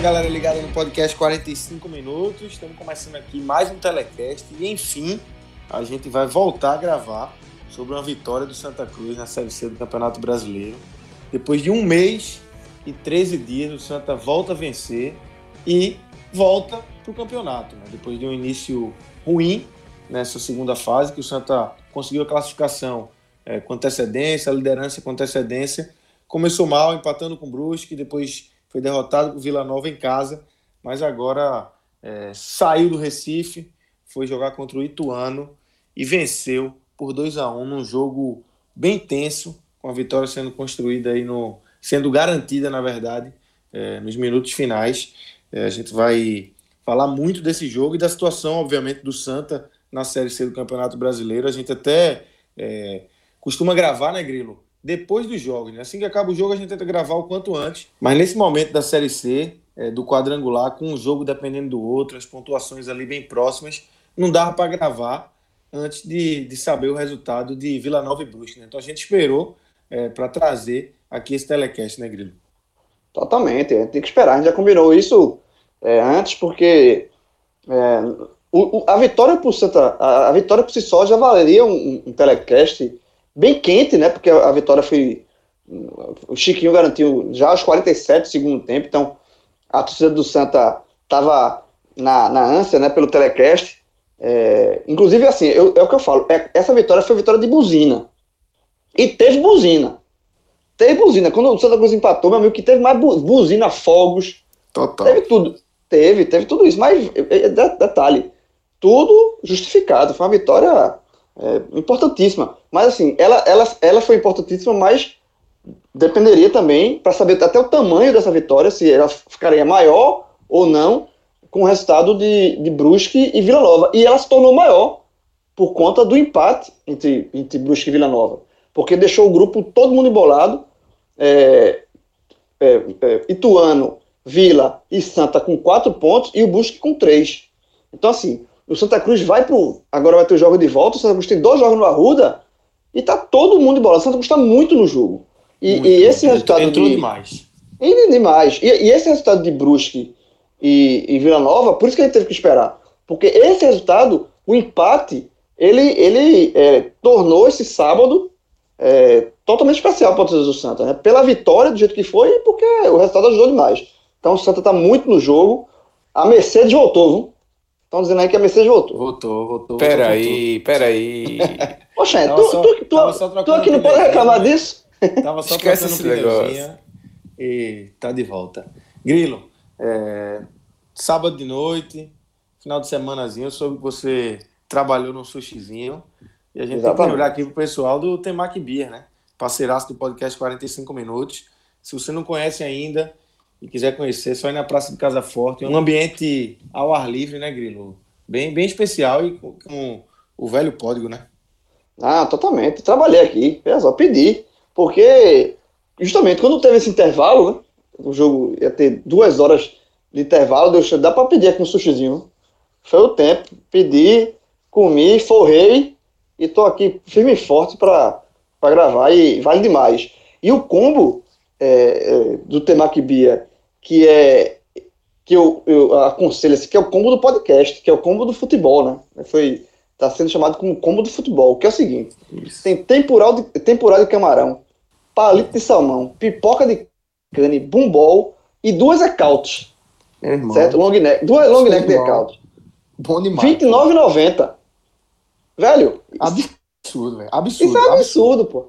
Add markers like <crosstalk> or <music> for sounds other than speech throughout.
Galera ligada no podcast 45 minutos. Estamos começando aqui mais um telecast e enfim a gente vai voltar a gravar sobre uma vitória do Santa Cruz na Série C do Campeonato Brasileiro. Depois de um mês e 13 dias, o Santa volta a vencer e volta para o campeonato. Né? Depois de um início ruim nessa segunda fase, que o Santa conseguiu a classificação é, com antecedência, a liderança com antecedência. Começou mal, empatando com o Brusque, depois foi derrotado por Vila Nova em casa, mas agora é, saiu do Recife, foi jogar contra o Ituano e venceu por 2 a 1 num jogo bem tenso, com a vitória sendo construída aí no. sendo garantida, na verdade, é, nos minutos finais. É, a gente vai falar muito desse jogo e da situação, obviamente, do Santa na Série C do Campeonato Brasileiro. A gente até é, costuma gravar, né, Grilo? Depois dos jogos. Né? Assim que acaba o jogo, a gente tenta gravar o quanto antes. Mas nesse momento da Série C, é, do quadrangular, com um jogo dependendo do outro, as pontuações ali bem próximas, não dava para gravar antes de, de saber o resultado de Vila Nova e Brusque. Né? Então a gente esperou é, para trazer aqui esse telecast, né, Grilo? Totalmente, tem que esperar. A gente já combinou isso é, antes, porque é, o, o, a vitória por Santa, a, a, vitória por si só já valeria um, um telecast bem quente, né? Porque a, vitória foi. O Chiquinho garantiu já aos 47 do segundo tempo, então a torcida do Santa estava na, na ânsia, né? Pelo telecast. É, inclusive, assim, eu, é o que eu falo, é, essa vitória foi vitória de buzina. E teve buzina. Teve buzina. Quando o Santa Cruz empatou, meu amigo, que teve mais buzina, fogos. Total. Teve tudo. Teve, teve tudo isso. Mas, é, é, detalhe, tudo justificado. Foi uma vitória é, importantíssima. Mas assim, ela, ela, ela foi importantíssima, mas dependeria também para saber até o tamanho dessa vitória, se ela ficaria maior ou não com o resultado de, de Brusque e Vila Nova. E ela se tornou maior por conta do empate entre, entre Brusque e Vila Nova. Porque deixou o grupo todo mundo embolado. É, é, é, Ituano, Vila e Santa com quatro pontos e o Brusque com três. Então, assim, o Santa Cruz vai pro. Agora vai ter o jogo de volta. O Santa Cruz tem dois jogos no Arruda e tá todo mundo embolado. O Santa Cruz tá muito no jogo. E, muito, e esse resultado. Entrou de, demais. demais. E, e, esse resultado de Brusque e, e Vila Nova, por isso que a gente teve que esperar. Porque esse resultado, o empate, ele, ele é, tornou esse sábado é, totalmente especial para o do Santa. Né? Pela vitória do jeito que foi e porque o resultado ajudou demais. Então o Santa tá muito no jogo. A Mercedes voltou, viu? Estão dizendo aí que a Mercedes voltou. Voltou, voltou. Peraí, peraí. Poxa, tu, só, tu, tu, tu, aqui não pode reclamar disso? Tava só Esquece esse negócio. E tá de volta. Grilo, é, sábado de noite, final de semanazinho, eu soube que você trabalhou no sushizinho. E a gente Exatamente. tem que olhar aqui pro pessoal do Temac Beer, né? Parceiraço do podcast 45 Minutos. Se você não conhece ainda, e quiser conhecer, só ir na Praça de Casa Forte. Um ambiente ao ar livre, né, Grilo? Bem, bem especial e com, com o velho código, né? Ah, totalmente. Trabalhei aqui, é só pedir. Porque, justamente, quando teve esse intervalo, né, o jogo ia ter duas horas de intervalo, deu, dá para pedir aqui um sushizinho. Foi o tempo. Pedi, comi, forrei e tô aqui firme e forte para gravar e vale demais. E o combo é, é do Temaki Bia que é que eu, eu aconselho assim, que é o combo do podcast, que é o combo do futebol, né? Foi tá sendo chamado como combo do futebol, que é o seguinte: Isso. tem temporal de, temporal de camarão, palito de salmão, pipoca de cane, bumbol e duas ecautes. certo? Long neck, duas long neck de ecaute. Bom demais. R$29,90. Velho, absurdo, velho. Absurdo. Isso é absurdo, absurdo. pô.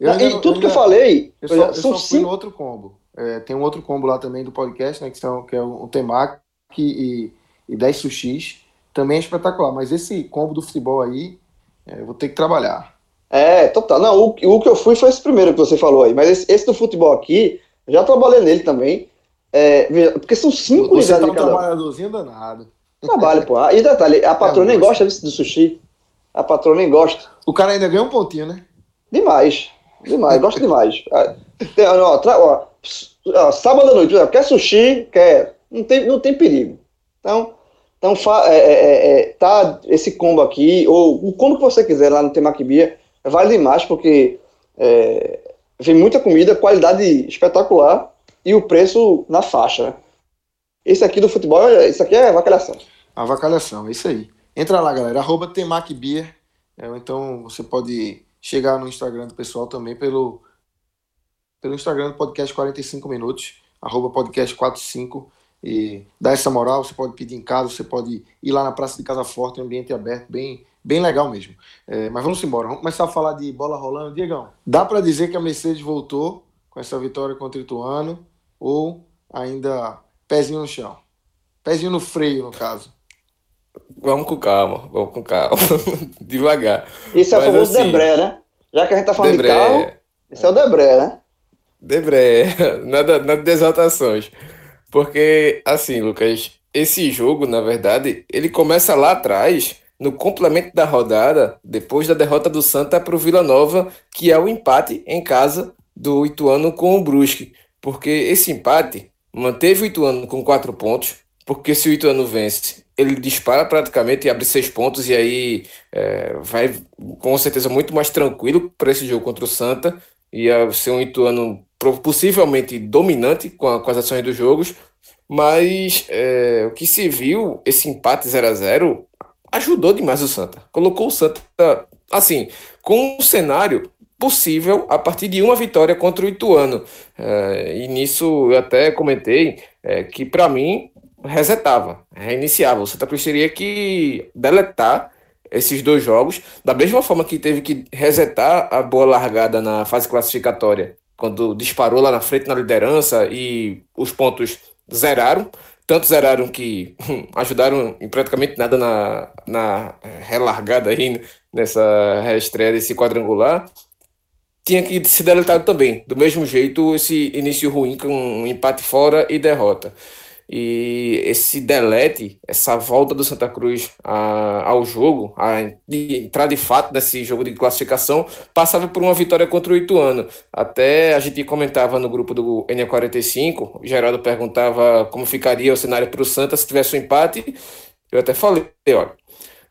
Eu ainda, e tudo que eu falei, eu só, eu são só cinco... no outro combo. É, tem um outro combo lá também do podcast, né? Que, são, que é o Temaki e, e 10 sushis. Também é espetacular. Mas esse combo do futebol aí, é, eu vou ter que trabalhar. É, total. Não, o, o que eu fui foi esse primeiro que você falou aí. Mas esse, esse do futebol aqui, já trabalhei nele também. É, porque são cinco unidades tá um trabalhadorzinho danado. Trabalho, pô. E detalhe, a <laughs> patroa é, nem gosta do sushi. A patroa nem gosta. O cara ainda ganha um pontinho, né? Demais. Demais, gosto demais. Tem, ó, tra, ó, ó, sábado à noite, quer sushi, quer. Não tem, não tem perigo. Então, então é, é, é, é, tá esse combo aqui, ou o combo que você quiser lá no Temakibia, vale demais, porque é, vem muita comida, qualidade espetacular e o preço na faixa. Né? Esse aqui do futebol, isso aqui é avacalhação. Avacalhação, é isso aí. Entra lá, galera, arroba Temakbeer, é, então você pode chegar no Instagram do pessoal também pelo, pelo Instagram do podcast 45 minutos, arroba podcast 45 e dar essa moral, você pode pedir em casa, você pode ir lá na Praça de Casa Forte, um ambiente aberto, bem, bem legal mesmo. É, mas vamos embora, vamos começar a falar de bola rolando. Diegão, dá para dizer que a Mercedes voltou com essa vitória contra o Ituano ou ainda pezinho no chão? Pezinho no freio, no caso. Vamos com calma, vamos com calma. <laughs> Devagar. Isso é o famoso assim, Debré, né? Já que a gente tá falando Debré, de carro, isso é o Debré, né? Debré, <laughs> nada, nada de exaltações. Porque, assim, Lucas, esse jogo, na verdade, ele começa lá atrás, no complemento da rodada, depois da derrota do Santa para o Vila Nova, que é o empate em casa do Ituano com o Brusque. Porque esse empate manteve o Ituano com quatro pontos, porque se o Ituano vence, ele dispara praticamente e abre seis pontos, e aí é, vai com certeza muito mais tranquilo para esse jogo contra o Santa. Ia ser um Ituano possivelmente dominante com, a, com as ações dos jogos, mas é, o que se viu, esse empate 0 a 0 ajudou demais o Santa. Colocou o Santa, assim, com um cenário possível a partir de uma vitória contra o Ituano. É, e nisso eu até comentei é, que, para mim, resetava, reiniciava. O Santa Cruz teria que deletar esses dois jogos, da mesma forma que teve que resetar a boa largada na fase classificatória, quando disparou lá na frente na liderança e os pontos zeraram. Tanto zeraram que <laughs> ajudaram em praticamente nada na, na relargada aí, nessa reestreia desse quadrangular. Tinha que se deletar também. Do mesmo jeito, esse início ruim com um empate fora e derrota. E esse delete, essa volta do Santa Cruz a, ao jogo, a entrar de fato nesse jogo de classificação, passava por uma vitória contra o Ituano. Até a gente comentava no grupo do N45, o Geraldo perguntava como ficaria o cenário para o Santa se tivesse um empate. Eu até falei, olha,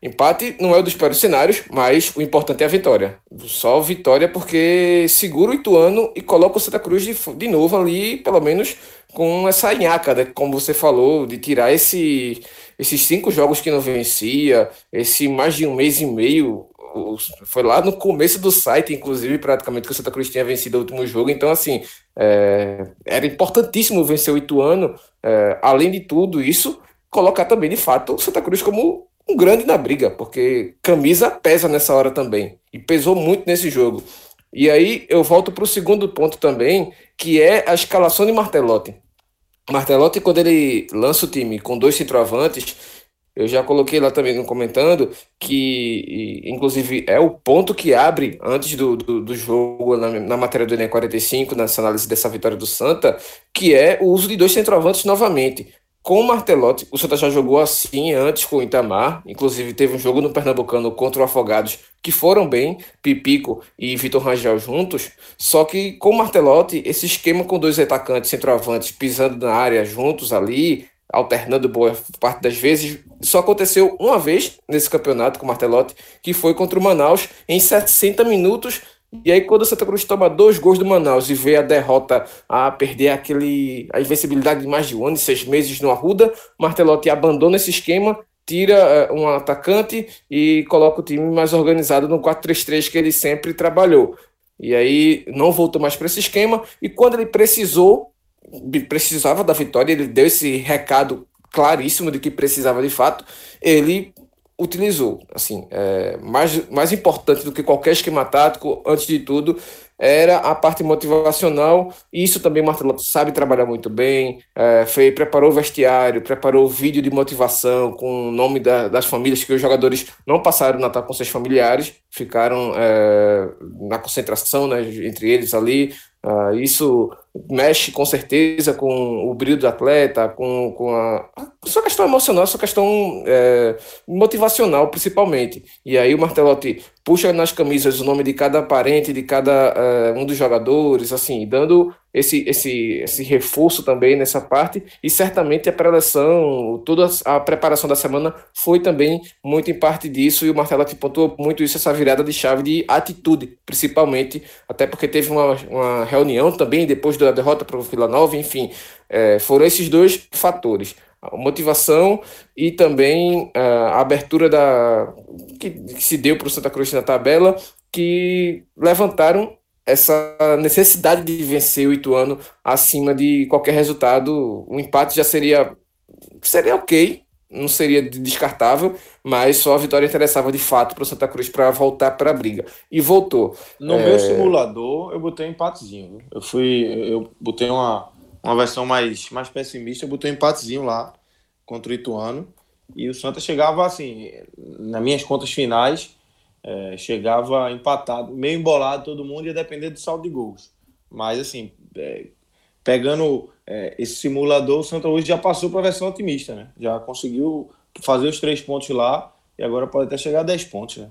Empate não é o dos piores cenários, mas o importante é a vitória. Só vitória porque segura o Ituano e coloca o Santa Cruz de, de novo ali, pelo menos com essa nhaca, né? como você falou, de tirar esse, esses cinco jogos que não vencia, esse mais de um mês e meio. Foi lá no começo do site, inclusive, praticamente, que o Santa Cruz tinha vencido o último jogo. Então, assim, é, era importantíssimo vencer o Ituano. É, além de tudo isso, colocar também, de fato, o Santa Cruz como um grande na briga, porque camisa pesa nessa hora também. E pesou muito nesse jogo. E aí eu volto para o segundo ponto também, que é a escalação de Martelotti. Martelotti, quando ele lança o time com dois centroavantes, eu já coloquei lá também no comentando que, inclusive, é o ponto que abre antes do, do, do jogo na, na, matéria do Enem 45, nessa análise dessa vitória do Santa, que é o uso de dois centroavantes novamente com o Martelotti, o Santa já jogou assim antes com o Itamar, inclusive teve um jogo no Pernambucano contra o Afogados que foram bem, Pipico e Vitor Rangel juntos, só que com o Martelotti, esse esquema com dois atacantes centroavantes pisando na área juntos ali, alternando boa parte das vezes, só aconteceu uma vez nesse campeonato com o Martelotti, que foi contra o Manaus em 60 minutos e aí, quando o Santa Cruz toma dois gols do Manaus e vê a derrota a perder aquele, a invencibilidade de mais de um ano e seis meses no Arruda, Martelotti abandona esse esquema, tira uh, um atacante e coloca o time mais organizado no 4-3-3 que ele sempre trabalhou. E aí não voltou mais para esse esquema. E quando ele precisou, precisava da vitória, ele deu esse recado claríssimo de que precisava de fato, ele utilizou. Assim, é, mais, mais importante do que qualquer esquema tático, antes de tudo, era a parte motivacional, e isso também o Martelo sabe trabalhar muito bem, é, foi, preparou o vestiário, preparou o vídeo de motivação com o nome da, das famílias, que os jogadores não passaram Natal com seus familiares, ficaram é, na concentração né, entre eles ali, Uh, isso mexe com certeza com o brilho do atleta, com, com a, a sua questão emocional, a sua questão é, motivacional, principalmente. E aí o Martelotti puxa nas camisas o nome de cada parente, de cada uh, um dos jogadores, assim, dando esse, esse, esse reforço também nessa parte, e certamente a preleção, toda a preparação da semana foi também muito em parte disso, e o Martelotti pontuou muito isso, essa virada de chave de atitude, principalmente, até porque teve uma, uma reunião também depois da derrota para o Vila Nova, enfim, é, foram esses dois fatores. Motivação e também uh, a abertura da que, que se deu para o Santa Cruz na tabela, que levantaram essa necessidade de vencer o Ituano acima de qualquer resultado. O empate já seria seria ok, não seria descartável, mas só a vitória interessava de fato para o Santa Cruz para voltar para a briga. E voltou. No é... meu simulador, eu botei um empatezinho. Eu fui, eu botei uma uma versão mais, mais pessimista, botou um empatezinho lá contra o Ituano. E o Santa chegava assim, nas minhas contas finais, é, chegava empatado, meio embolado todo mundo, ia depender do saldo de gols. Mas assim, é, pegando é, esse simulador, o Santa hoje já passou para a versão otimista, né? Já conseguiu fazer os três pontos lá e agora pode até chegar a 10 pontos, né?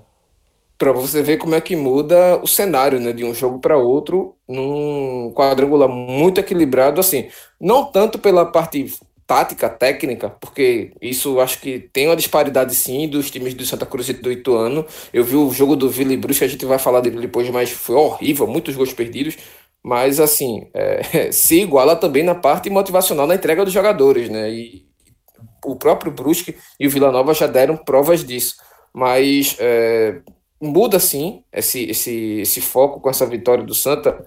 para você ver como é que muda o cenário, né, de um jogo para outro, num quadrangular muito equilibrado, assim, não tanto pela parte tática, técnica, porque isso acho que tem uma disparidade sim dos times do Santa Cruz e do Ituano. Eu vi o jogo do Vila Brusque, a gente vai falar dele depois, mas foi horrível, muitos gols perdidos. Mas assim, é, <laughs> se iguala também na parte motivacional na entrega dos jogadores, né? E o próprio Brusque e o Vila Nova já deram provas disso. Mas é, muda sim esse, esse, esse foco com essa vitória do Santa,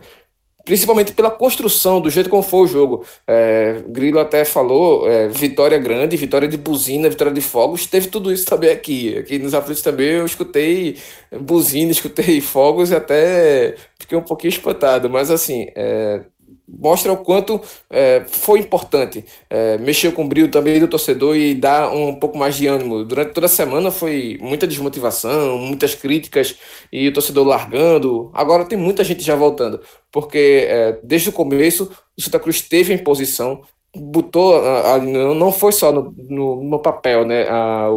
principalmente pela construção, do jeito como foi o jogo. É, Grilo até falou, é, vitória grande, vitória de buzina, vitória de fogos, teve tudo isso também aqui. Aqui nos aflitos também eu escutei buzina, escutei fogos e até fiquei um pouquinho espantado, mas assim, é, mostra o quanto é, foi importante é, mexer com o brilho também do torcedor e dar um pouco mais de ânimo. Durante toda a semana foi muita desmotivação, muitas críticas e o torcedor largando. Agora tem muita gente já voltando, porque é, desde o começo o Santa Cruz teve em posição, botou a, a, não foi só no, no, no papel né? A,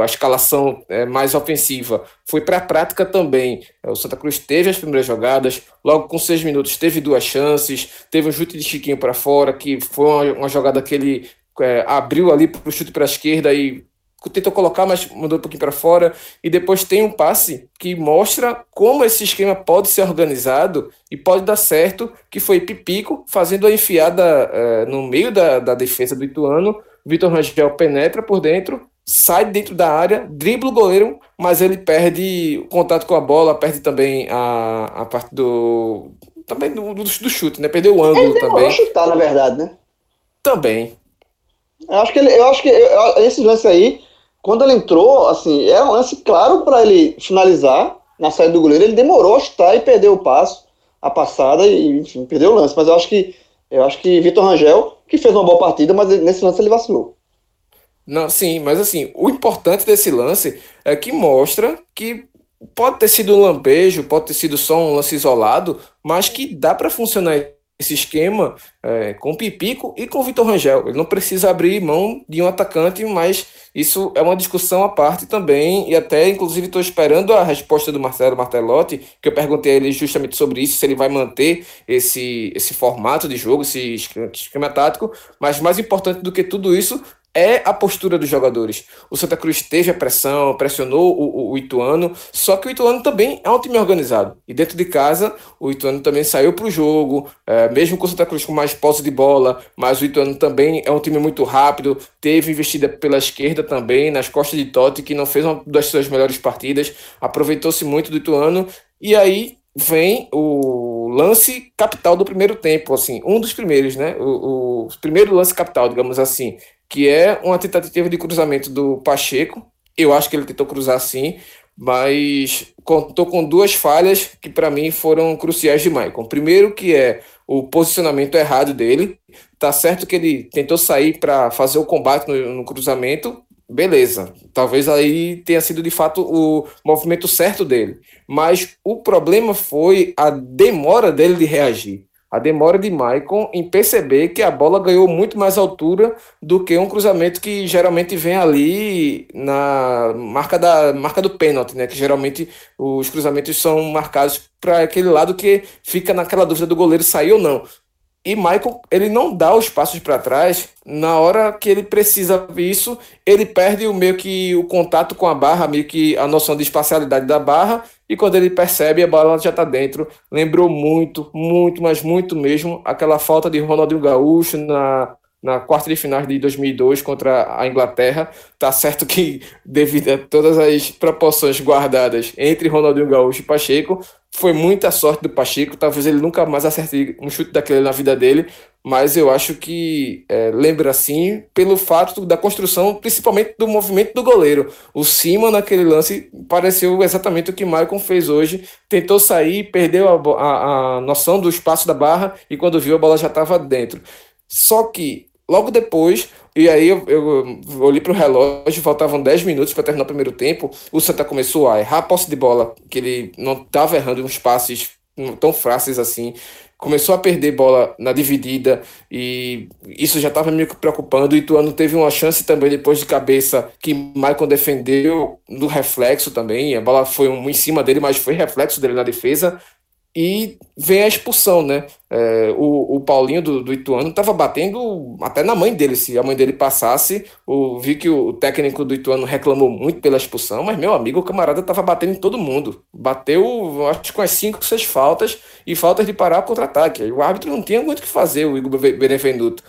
a escalação é, mais ofensiva foi para a prática também. O Santa Cruz teve as primeiras jogadas logo com seis minutos teve duas chances teve um chute de Chiquinho para fora que foi uma, uma jogada que ele é, abriu ali para o chute para a esquerda e tentou colocar, mas mandou um pouquinho para fora. E depois tem um passe que mostra como esse esquema pode ser organizado e pode dar certo, que foi Pipico fazendo a enfiada uh, no meio da, da defesa do Ituano. Vitor Rangel penetra por dentro, sai dentro da área, dribla o goleiro, mas ele perde o contato com a bola, perde também a, a parte do. Também do, do, do chute, né? Perdeu o ângulo ele também. chutar, na verdade, né? Também. Eu acho que ele, eu acho que eu, esse lance aí quando ele entrou, assim, era um lance claro para ele finalizar na saída do goleiro. Ele demorou a chutar e perdeu o passo, a passada e, enfim, perdeu o lance. Mas eu acho que eu acho que Vitor Rangel, que fez uma boa partida, mas nesse lance ele vacilou. Não, sim, mas assim, o importante desse lance é que mostra que pode ter sido um lampejo, pode ter sido só um lance isolado, mas que dá para funcionar esse esquema é, com Pipico e com Vitor Rangel. Ele não precisa abrir mão de um atacante, mas isso é uma discussão à parte também, e até, inclusive, estou esperando a resposta do Marcelo Martelotti, que eu perguntei a ele justamente sobre isso, se ele vai manter esse, esse formato de jogo, esse esquema tático, mas mais importante do que tudo isso é a postura dos jogadores. O Santa Cruz teve a pressão, pressionou o, o, o, Ituano, só que o Ituano também é um time organizado. E dentro de casa, o Ituano também saiu para o jogo, é, mesmo com o Santa Cruz com mais posse de bola, mas o Ituano também é um time muito rápido, teve investida pela esquerda também, nas costas de Totti, que não fez uma das suas melhores partidas, aproveitou-se muito do Ituano, e aí vem o lance capital do primeiro tempo, assim, um dos primeiros, né? O, o primeiro lance capital, digamos assim, que é uma tentativa de cruzamento do Pacheco. Eu acho que ele tentou cruzar sim, mas contou com duas falhas que para mim foram cruciais de Maicon. Primeiro que é o posicionamento errado dele. Tá certo que ele tentou sair para fazer o combate no, no cruzamento, beleza, talvez aí tenha sido de fato o movimento certo dele. Mas o problema foi a demora dele de reagir. A demora de Maicon em perceber que a bola ganhou muito mais altura do que um cruzamento que geralmente vem ali na marca da marca do pênalti, né? Que geralmente os cruzamentos são marcados para aquele lado que fica naquela dúvida do goleiro sair ou não. E Michael, ele não dá os passos para trás na hora que ele precisa isso, ele perde o meio que o contato com a barra, meio que a noção de espacialidade da barra, e quando ele percebe, a bola já está dentro. Lembrou muito, muito, mas muito mesmo aquela falta de Ronaldinho Gaúcho na na quarta de de 2002 contra a Inglaterra. Tá certo que, <laughs> devido a todas as proporções guardadas entre Ronaldinho Gaúcho e Pacheco, foi muita sorte do Pacheco. Talvez ele nunca mais acerte um chute daquele na vida dele, mas eu acho que é, lembra assim pelo fato da construção, principalmente do movimento do goleiro. O Cima naquele lance pareceu exatamente o que Maicon fez hoje. Tentou sair, perdeu a, a, a noção do espaço da barra e quando viu a bola já estava dentro. Só que logo depois, e aí eu, eu, olhei para o relógio, faltavam 10 minutos para terminar o primeiro tempo, o Santa começou a errar a posse de bola, que ele não estava errando uns passes tão fáceis assim, começou a perder bola na dividida e isso já estava me preocupando. E Ituano teve uma chance também depois de cabeça que Maicon defendeu no reflexo também. A bola foi um em cima dele, mas foi reflexo dele na defesa. E vem a expulsão, né? É, o, o Paulinho do, do Ituano estava batendo até na mãe dele. Se a mãe dele passasse, o, vi que o, técnico do Ituano reclamou muito pela expulsão, mas meu amigo, o camarada estava batendo em todo mundo. Bateu, acho com as 5, 6 faltas e faltas de parar contra-ataque. O árbitro não tinha muito o que fazer, o Igor Benevenuto.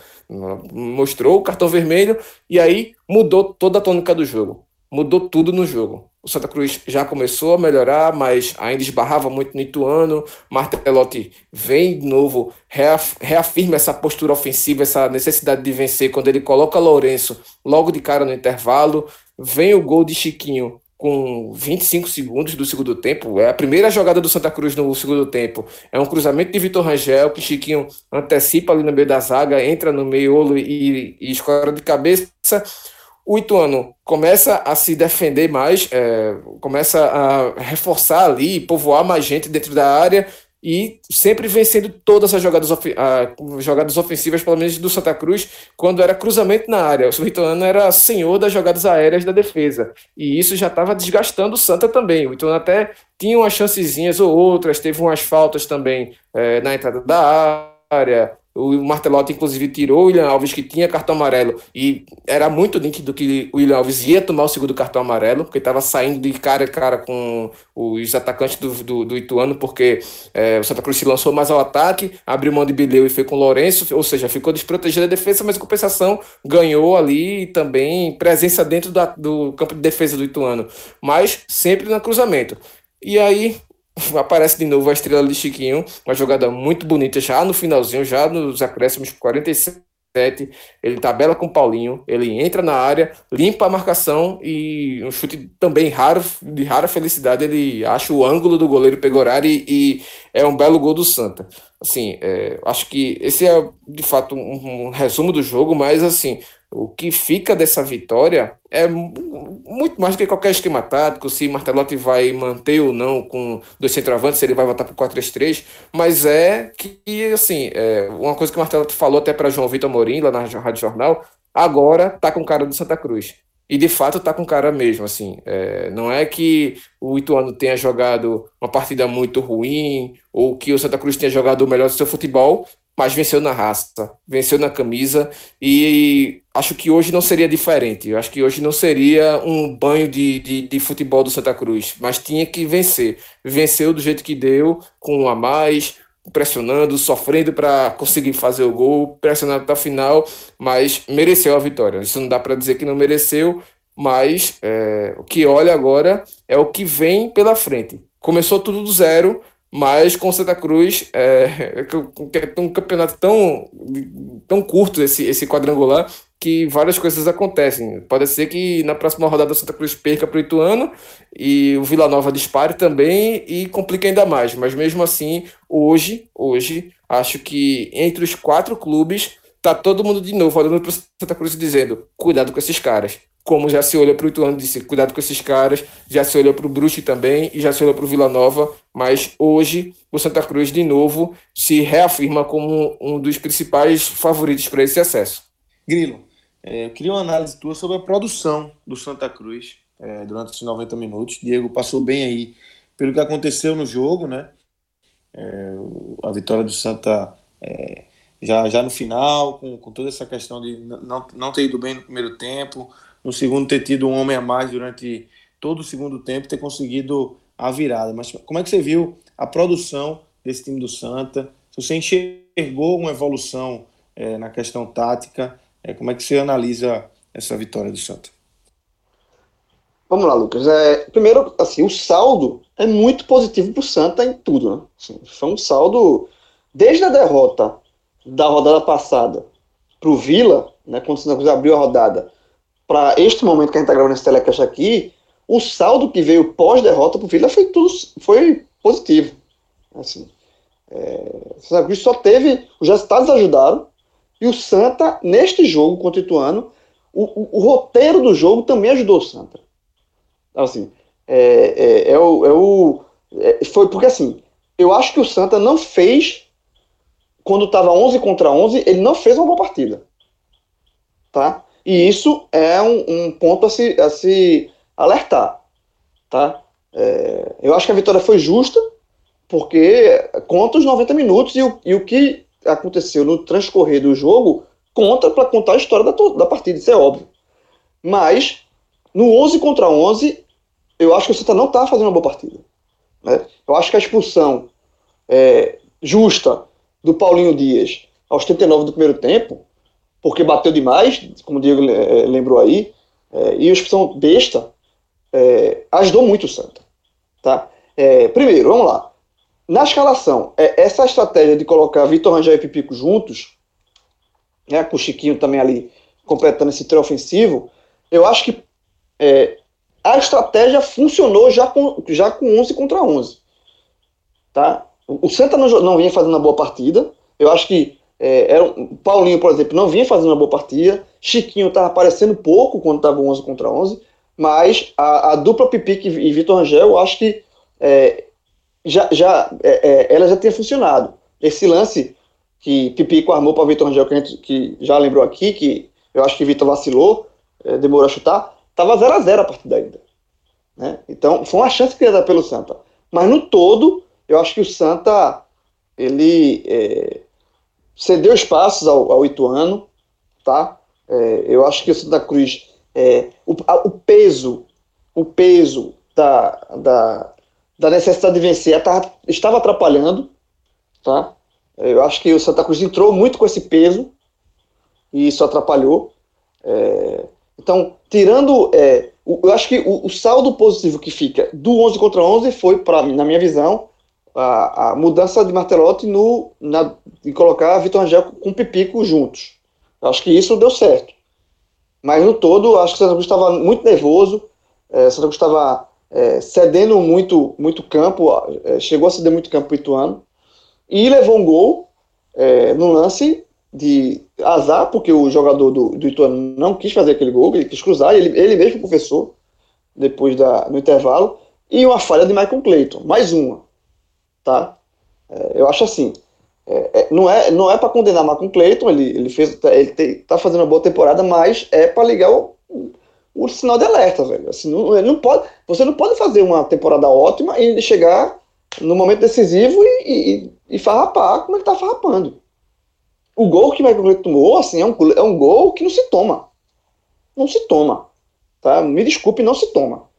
Mostrou o cartão vermelho e aí mudou toda a tônica do jogo. Mudou tudo no jogo. O Santa Cruz já começou a melhorar, mas ainda esbarrava muito no Ituano. Martelotti vem de novo, reafirma essa postura ofensiva, essa necessidade de vencer quando ele coloca Lourenço logo de cara no intervalo. Vem o gol de Chiquinho com 25 segundos do segundo tempo. É a primeira jogada do Santa Cruz no segundo tempo. É um cruzamento de Vitor Rangel, que Chiquinho antecipa ali no meio da zaga, entra no meio e, e escora de cabeça o Ituano começa a se defender mais, é, começa a reforçar ali, povoar mais gente dentro da área e sempre vencendo todas as jogadas, of jogadas ofensivas, pelo menos do Santa Cruz, quando era cruzamento na área. O Ituano era senhor das jogadas aéreas da defesa. E isso já estava desgastando o Santa também. O Ituano até tinha umas chancezinhas ou outras, teve umas faltas também é, na entrada da área. O Martelotti, inclusive, tirou o William Alves, que tinha cartão amarelo, e era muito nítido que o William Alves ia tomar o segundo cartão amarelo, porque estava saindo de cara a cara com os atacantes do, do, do Ituano, porque é, o Santa Cruz se lançou mais ao ataque, abriu mão de Bileu e foi com o Lourenço, ou seja, ficou desprotegido da defesa, mas em compensação ganhou ali também presença dentro da, do campo de defesa do Ituano, mas sempre no cruzamento. E aí <laughs> aparece de novo a estrela de Chiquinho, uma jogada muito bonita, já no finalzinho, já nos acréscimos 47. Ele tabela com o Paulinho, ele entra na área, limpa a marcação e um chute também raro, de rara felicidade. Ele acha o ângulo do goleiro Pegorari e, e é um belo gol do Santa. Assim, é, acho que esse é de fato um, um resumo do jogo, mas assim, o que fica dessa vitória é muito mais do que qualquer esquema tático, se Martelotti vai manter ou não com dois centroavantes, se ele vai voltar para o 4-3-3, mas é que, assim, é uma coisa que o Martelotti falou até para João Vitor Morim, lá na Rádio Jornal, agora tá com cara do Santa Cruz. E de fato tá com cara mesmo, assim. É, não é que o Ituano tenha jogado uma partida muito ruim, ou que o Santa Cruz tenha jogado o melhor do seu futebol, mas venceu na raça, venceu na camisa e acho que hoje não seria diferente. Eu acho que hoje não seria um banho de, de, de, futebol do Santa Cruz, mas tinha que vencer. Venceu do jeito que deu, com um a mais, pressionando, sofrendo para conseguir fazer o gol, pressionando até o final, mas mereceu a vitória. Isso não dá para dizer que não mereceu, mas é, o que olha agora é o que vem pela frente. Começou tudo do zero, mas com Santa Cruz, é, é um campeonato tão, tão curto, esse, esse quadrangular, que várias coisas acontecem. Pode ser que na próxima rodada o Santa Cruz perca para o Ituano e o Vila Nova dispare também e complica ainda mais. Mas mesmo assim, hoje, hoje, acho que entre os quatro clubes tá todo mundo de novo olhando para o Santa Cruz dizendo: cuidado com esses caras. Como já se olha para o Ituano disse: cuidado com esses caras, já se olhou para o Bruxo também e já se olhou para o Vila Nova. Mas hoje o Santa Cruz de novo se reafirma como um dos principais favoritos para esse acesso. Grilo, é, eu queria uma análise tua sobre a produção do Santa Cruz é, durante esses 90 minutos. Diego passou bem aí pelo que aconteceu no jogo, né? É, a vitória do Santa é, já, já no final, com, com toda essa questão de não, não ter ido bem no primeiro tempo, no segundo ter tido um homem a mais durante todo o segundo tempo, ter conseguido a virada. Mas como é que você viu a produção desse time do Santa? Se você enxergou uma evolução é, na questão tática, é, como é que você analisa essa vitória do Santa? Vamos lá, Lucas. É, primeiro, assim, o saldo é muito positivo para o Santa em tudo. Né? Assim, foi um saldo, desde a derrota da rodada passada para o Vila, né, quando o Santa Cruz abriu a rodada, para este momento que a gente está gravando esse telecast aqui, o saldo que veio pós-derrota para o Vila foi, tudo, foi positivo. Assim, é, o Santa Cruz só teve, os resultados ajudaram, e o Santa, neste jogo contra o Ituano, o, o, roteiro do jogo também ajudou o Santa. Assim, é, é, é, o, é o é, foi porque assim, eu acho que o Santa não fez quando estava 11 contra 11, ele não fez uma boa partida. Tá? E isso é um, um ponto a se, a se alertar. Tá? É, eu acho que a vitória foi justa, porque conta os 90 minutos e o, e o que aconteceu no transcorrer do jogo conta para contar a história da, da partida, isso é óbvio. Mas, no 11 contra 11, eu acho que o Santa não está fazendo uma boa partida. Né? Eu acho que a expulsão é, justa do Paulinho Dias aos 39 do primeiro tempo, porque bateu demais, como o Diego é, lembrou aí, é, e a expulsão besta é, ajudou muito o Santa. Tá? Primeiro, vamos lá. Na escalação, essa estratégia de colocar Vitor Rangel e Pipico juntos, né, com o Chiquinho também ali completando esse trio ofensivo, eu acho que a estratégia funcionou já com, já com 11 contra 11. Tá? O, Santa não, não vinha fazendo uma boa partida. Eu acho que é, era, Paulinho, por exemplo, não vinha fazendo uma boa partida. Chiquinho estava aparecendo pouco quando estava 11 contra 11. Mas a, a dupla Pipique e Vitor Rangel, eu acho que é, já, já, é, é, ela já tinha funcionado. Esse lance que Pipico armou para Vitor Rangel, que, gente, que já lembrou aqui, que eu acho que Vitor vacilou, é, demorou a chutar, estava 0 a 0 a partida ainda. Né? Então, foi uma chance criada pelo Santa. Mas no todo, eu acho que o Santa ele é, cedeu espaços ao, ao Ituano, tá? É, eu acho que o Santa Cruz, é, o, a, o peso, o peso da, da, da necessidade de vencer estava atrapalhando, tá? Eu acho que o Santa Cruz entrou muito com esse peso e isso atrapalhou. É, então, tirando, é, o, eu acho que o, o, saldo positivo que fica do 11 contra 11 foi, para na minha visão, a, a, mudança de Martelotti no, na, em colocar Vitor Angel com Pipico juntos. Acho que isso deu certo. Mas no todo, acho que o Santa Cruz estava muito nervoso, é, o Santa Cruz estava é, cedendo muito, muito campo, é, chegou a ceder muito campo para o Ituano, e levou um gol é, no lance de azar, porque o jogador do, do Ituano não quis fazer aquele gol, ele quis cruzar, ele, ele mesmo confessou depois da, no intervalo, e uma falha de Michael Clayton, mais uma, tá? É, eu acho assim, é, é, não é, não é para condenar Michael Clayton, ele, ele fez, ele te, tá fazendo uma boa temporada, mas é para ligar o, o sinal de alerta, velho. Assim, não, não pode, você não pode fazer uma temporada ótima e chegar no momento decisivo e, e, e farrapar como ele tá farrapando. O gol que o Michael Clayton tomou, assim, é um, é um gol que não se toma. Não se toma. Tá? Me desculpe, não se toma.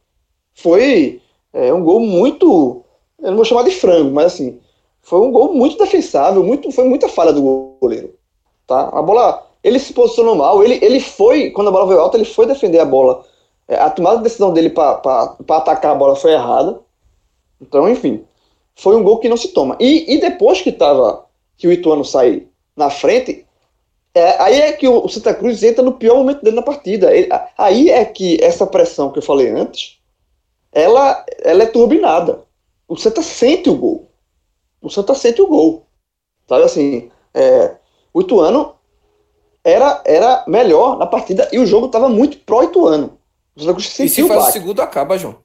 Foi é, um gol muito. Eu não vou chamar de frango, mas assim, foi um gol muito defensável, muito, foi muita falha do goleiro. Tá? A bola ele se posicionou mal, ele, ele foi, quando a bola veio alta, ele foi defender a bola. É, a tomada de decisão dele para atacar a bola foi errada. Então, enfim, foi um gol que não se toma. E, e depois que tava, que o Ituano sai na frente, É, aí é que o Santa Cruz entra no pior momento dele na partida. Ele, aí é que essa pressão que eu falei antes, ela, ela é turbinada. O Santa sente o gol. O Santa sente o gol. Sabe assim, é, o Ituano era, era melhor na partida e o jogo estava muito pró Ituano. O Santa Cruz sentiu e se faz o segundo, acaba, João.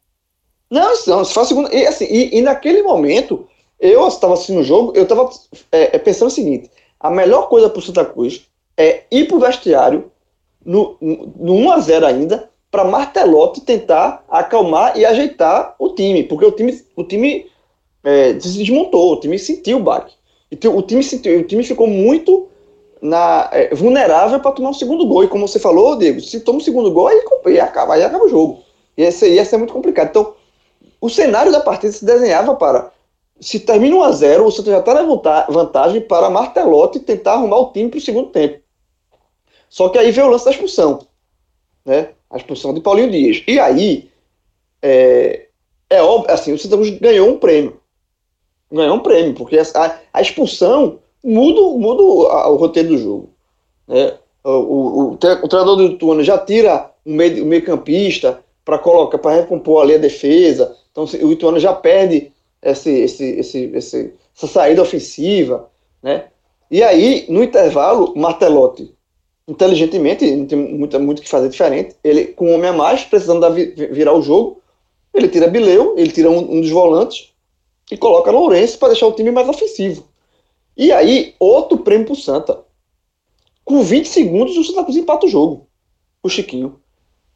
Não, não, se faz o segundo. E, assim, e, e naquele momento, eu estava assistindo o jogo, eu estava é, é, pensando o seguinte: a melhor coisa para o Santa Cruz é ir para o vestiário no, no 1x0 ainda, para Martelotti tentar acalmar e ajeitar o time, porque o time, o time é, se desmontou, o time sentiu o baque. O time, sentiu, o time ficou muito na, é, vulnerável para tomar um segundo gol. E como você falou, Diego, se toma um segundo gol, aí, aí, acaba, aí acaba o jogo. E ia ser muito complicado. Então, o cenário da partida se desenhava para. Se termina 1 a 0 o Santos já está na vantagem para Martelotti tentar arrumar o time para o segundo tempo. Só que aí veio o lance da expulsão. Né? A expulsão de Paulinho Dias. E aí, é, é óbvio, assim, o Santos ganhou um prêmio. Ganhou um prêmio, porque a, a expulsão muda, muda o, roteiro do jogo. Né? O, o, o, o treinador do Ituano já tira o meio, meio campista para colocar, para recompor ali a defesa. Então o Ituano já perde esse, esse, esse, esse, essa saída ofensiva, né? E aí, no intervalo, Martelotti inteligentemente, não tem muito, muito que fazer diferente. Ele, com um homem a mais, precisando da, virar o jogo, ele tira Bileu, ele tira um, um dos volantes e coloca Lourenço para deixar o time mais ofensivo. E aí, outro prêmio pro Santa. Com 20 segundos, o Santa Cruz empata o jogo. O Chiquinho.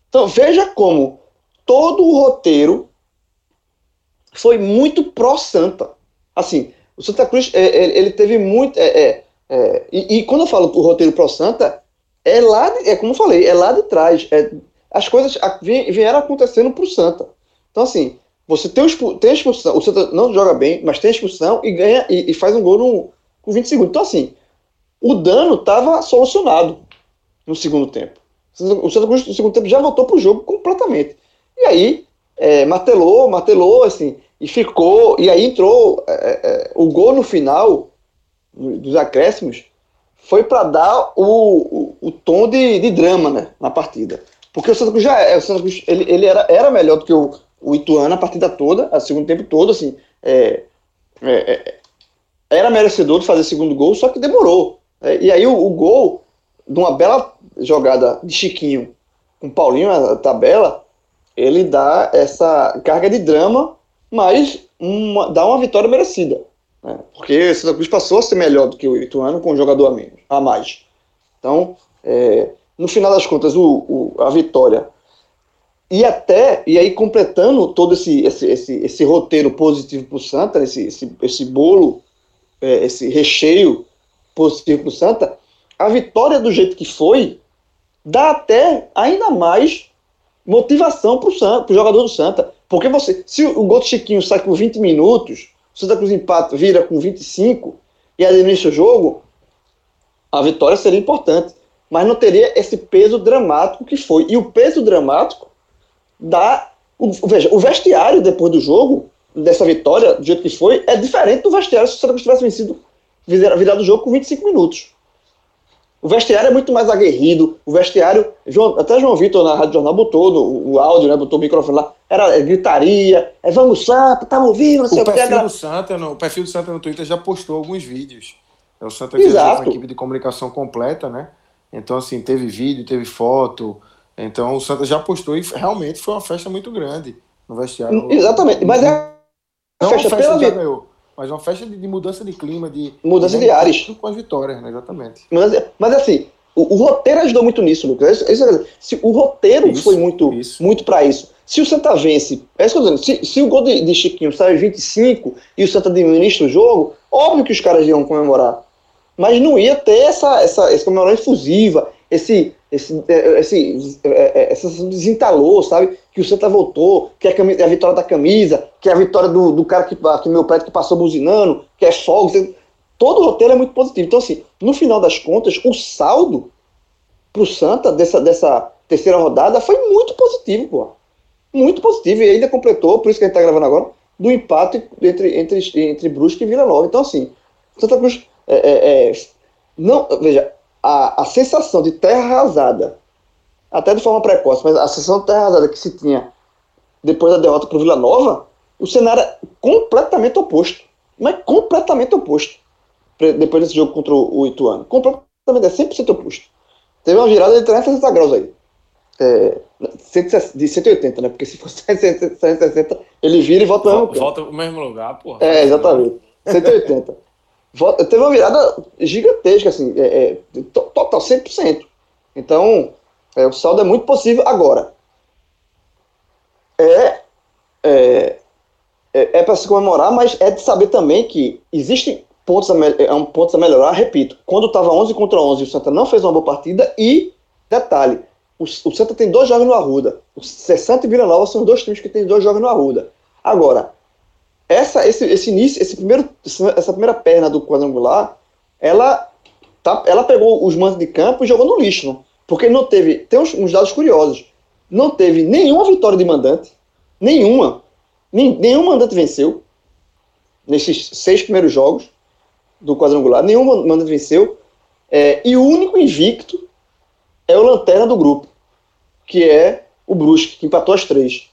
Então, veja como todo o roteiro foi muito pró-Santa. Assim, o Santa Cruz, é, é, ele teve muito. É, é, é e, e, quando eu falo o roteiro pró-Santa, é lá, de, é como eu falei, é lá de trás. É, as coisas vieram acontecendo pro Santa. Então, assim, você tem, o, tem expulsão, o Santa não joga bem, mas tem expulsão e ganha e, e faz um gol no, com 20 segundos. Então, assim, o dano estava solucionado no segundo tempo. O Santa Cruz no segundo tempo já voltou pro jogo completamente. E aí, é, martelou, martelou, assim, e ficou, e aí entrou é, é, o gol no final dos acréscimos foi para dar o, o, o, tom de, de drama né, na partida. Porque o Santa Cruz já é, o Santa Cruz, ele, ele era, era melhor do que o, o Ituano a partida toda, a segundo tempo todo, assim, é, é, é era merecedor de fazer segundo gol, só que demorou. É, e aí o, o, gol, de uma bela jogada de Chiquinho com Paulinho na tabela, ele dá essa carga de drama, mas uma, dá uma vitória merecida. Né? Porque o Santa Cruz passou a ser melhor do que o Ituano com um jogador a, menos, a mais. Então, é, no final das contas, o, o, a vitória. E até, e aí completando todo esse, esse, esse, esse roteiro positivo para o Santa, esse, esse, esse bolo, é, esse recheio positivo para o Santa, a vitória do jeito que foi, dá até ainda mais motivação para o jogador do Santa. Porque você, se o de Chiquinho sai com 20 minutos, o Santa Cruz empata, vira com 25 e início do jogo, a vitória seria importante. Mas não teria esse peso dramático que foi. E o peso dramático dá. O, veja, o vestiário depois do jogo, dessa vitória, do jeito que foi, é diferente do vestiário se o Santa Cruz tivesse vencido, virado o jogo com 25 minutos. O vestiário é muito mais aguerrido. O vestiário, João, até João Vitor na Rádio Jornal botou o, o áudio, né, botou o microfone lá. Era é, gritaria, é vamos Santa, tá ouvindo, não sei o, perfil do Santa, no, o perfil do Santa no Twitter já postou alguns vídeos. É o Santa que uma equipe de comunicação completa, né? Então, assim, teve vídeo, teve foto. Então, o Santa já postou e realmente foi uma festa muito grande no vestiário. Exatamente, mas é não festa, uma festa pela... já ganhou. Mas uma festa de, de mudança de clima, de. Mudança de, de ares. Com as vitórias, né? Exatamente. Mas, mas assim, o, o, roteiro ajudou muito nisso, Lucas. Isso, se, o roteiro isso, foi muito, isso. muito para isso. Se o Santa vence, é isso que eu tô dizendo, se, se o gol de, de Chiquinho sai 25 e o Santa administra o jogo, óbvio que os caras iam comemorar. Mas não ia ter essa, essa, essa comemoração efusiva, esse, esse, é, esse, é, é, essa desentalou, sabe? Que o Santa voltou, que é a, camisa, a vitória da camisa, que é a vitória do, do cara que, que meu prédio que passou buzinando, que é fogos. Todo o roteiro é muito positivo. Então, assim, no final das contas, o saldo pro Santa dessa, dessa terceira rodada foi muito positivo, pô. Muito positivo. E ainda completou, por isso que a gente tá gravando agora, do empate entre, entre, entre Brusque e Vila Nova. Então, assim, Santa Cruz é, é, é, não, veja, a, a sensação de terra arrasada, até de forma precoce, mas a sensação de terra arrasada que se tinha depois da derrota para o Vila Nova, o cenário é completamente oposto. Mas completamente oposto. Depois desse jogo contra o Ituano. Completamente, é 100% oposto. Teve uma virada de 360 graus aí. É, de 180, né? Porque se fosse <laughs> 160, ele vira e volta para o mesmo Volta pro mesmo lugar, porra. É, exatamente. 180. Teve uma virada gigantesca, assim, é, é, total, 100%. Então, é, o saldo é muito possível. Agora, é, é, é, é para se comemorar, mas é de saber também que existem pontos a, é um pontos a melhorar. Repito, quando estava 11 contra 11, o Santa não fez uma boa partida. E, detalhe, o, o Santa tem dois jogos no Arruda. O Santa e Vila Nova são dois times que têm dois jogos no Arruda. Agora, essa, esse, esse início, esse primeiro, essa primeira perna do quadrangular, ela, tá, ela pegou os mandos de campo e jogou no lixo, não? Porque não teve. Tem uns, uns, dados curiosos. Não teve nenhuma vitória de mandante, nenhuma. Nem, nenhum mandante venceu nesses seis primeiros jogos do quadrangular. Nenhum mandante venceu. É, e o único invicto é o lanterna do grupo, que é o Brusque, que empatou as três.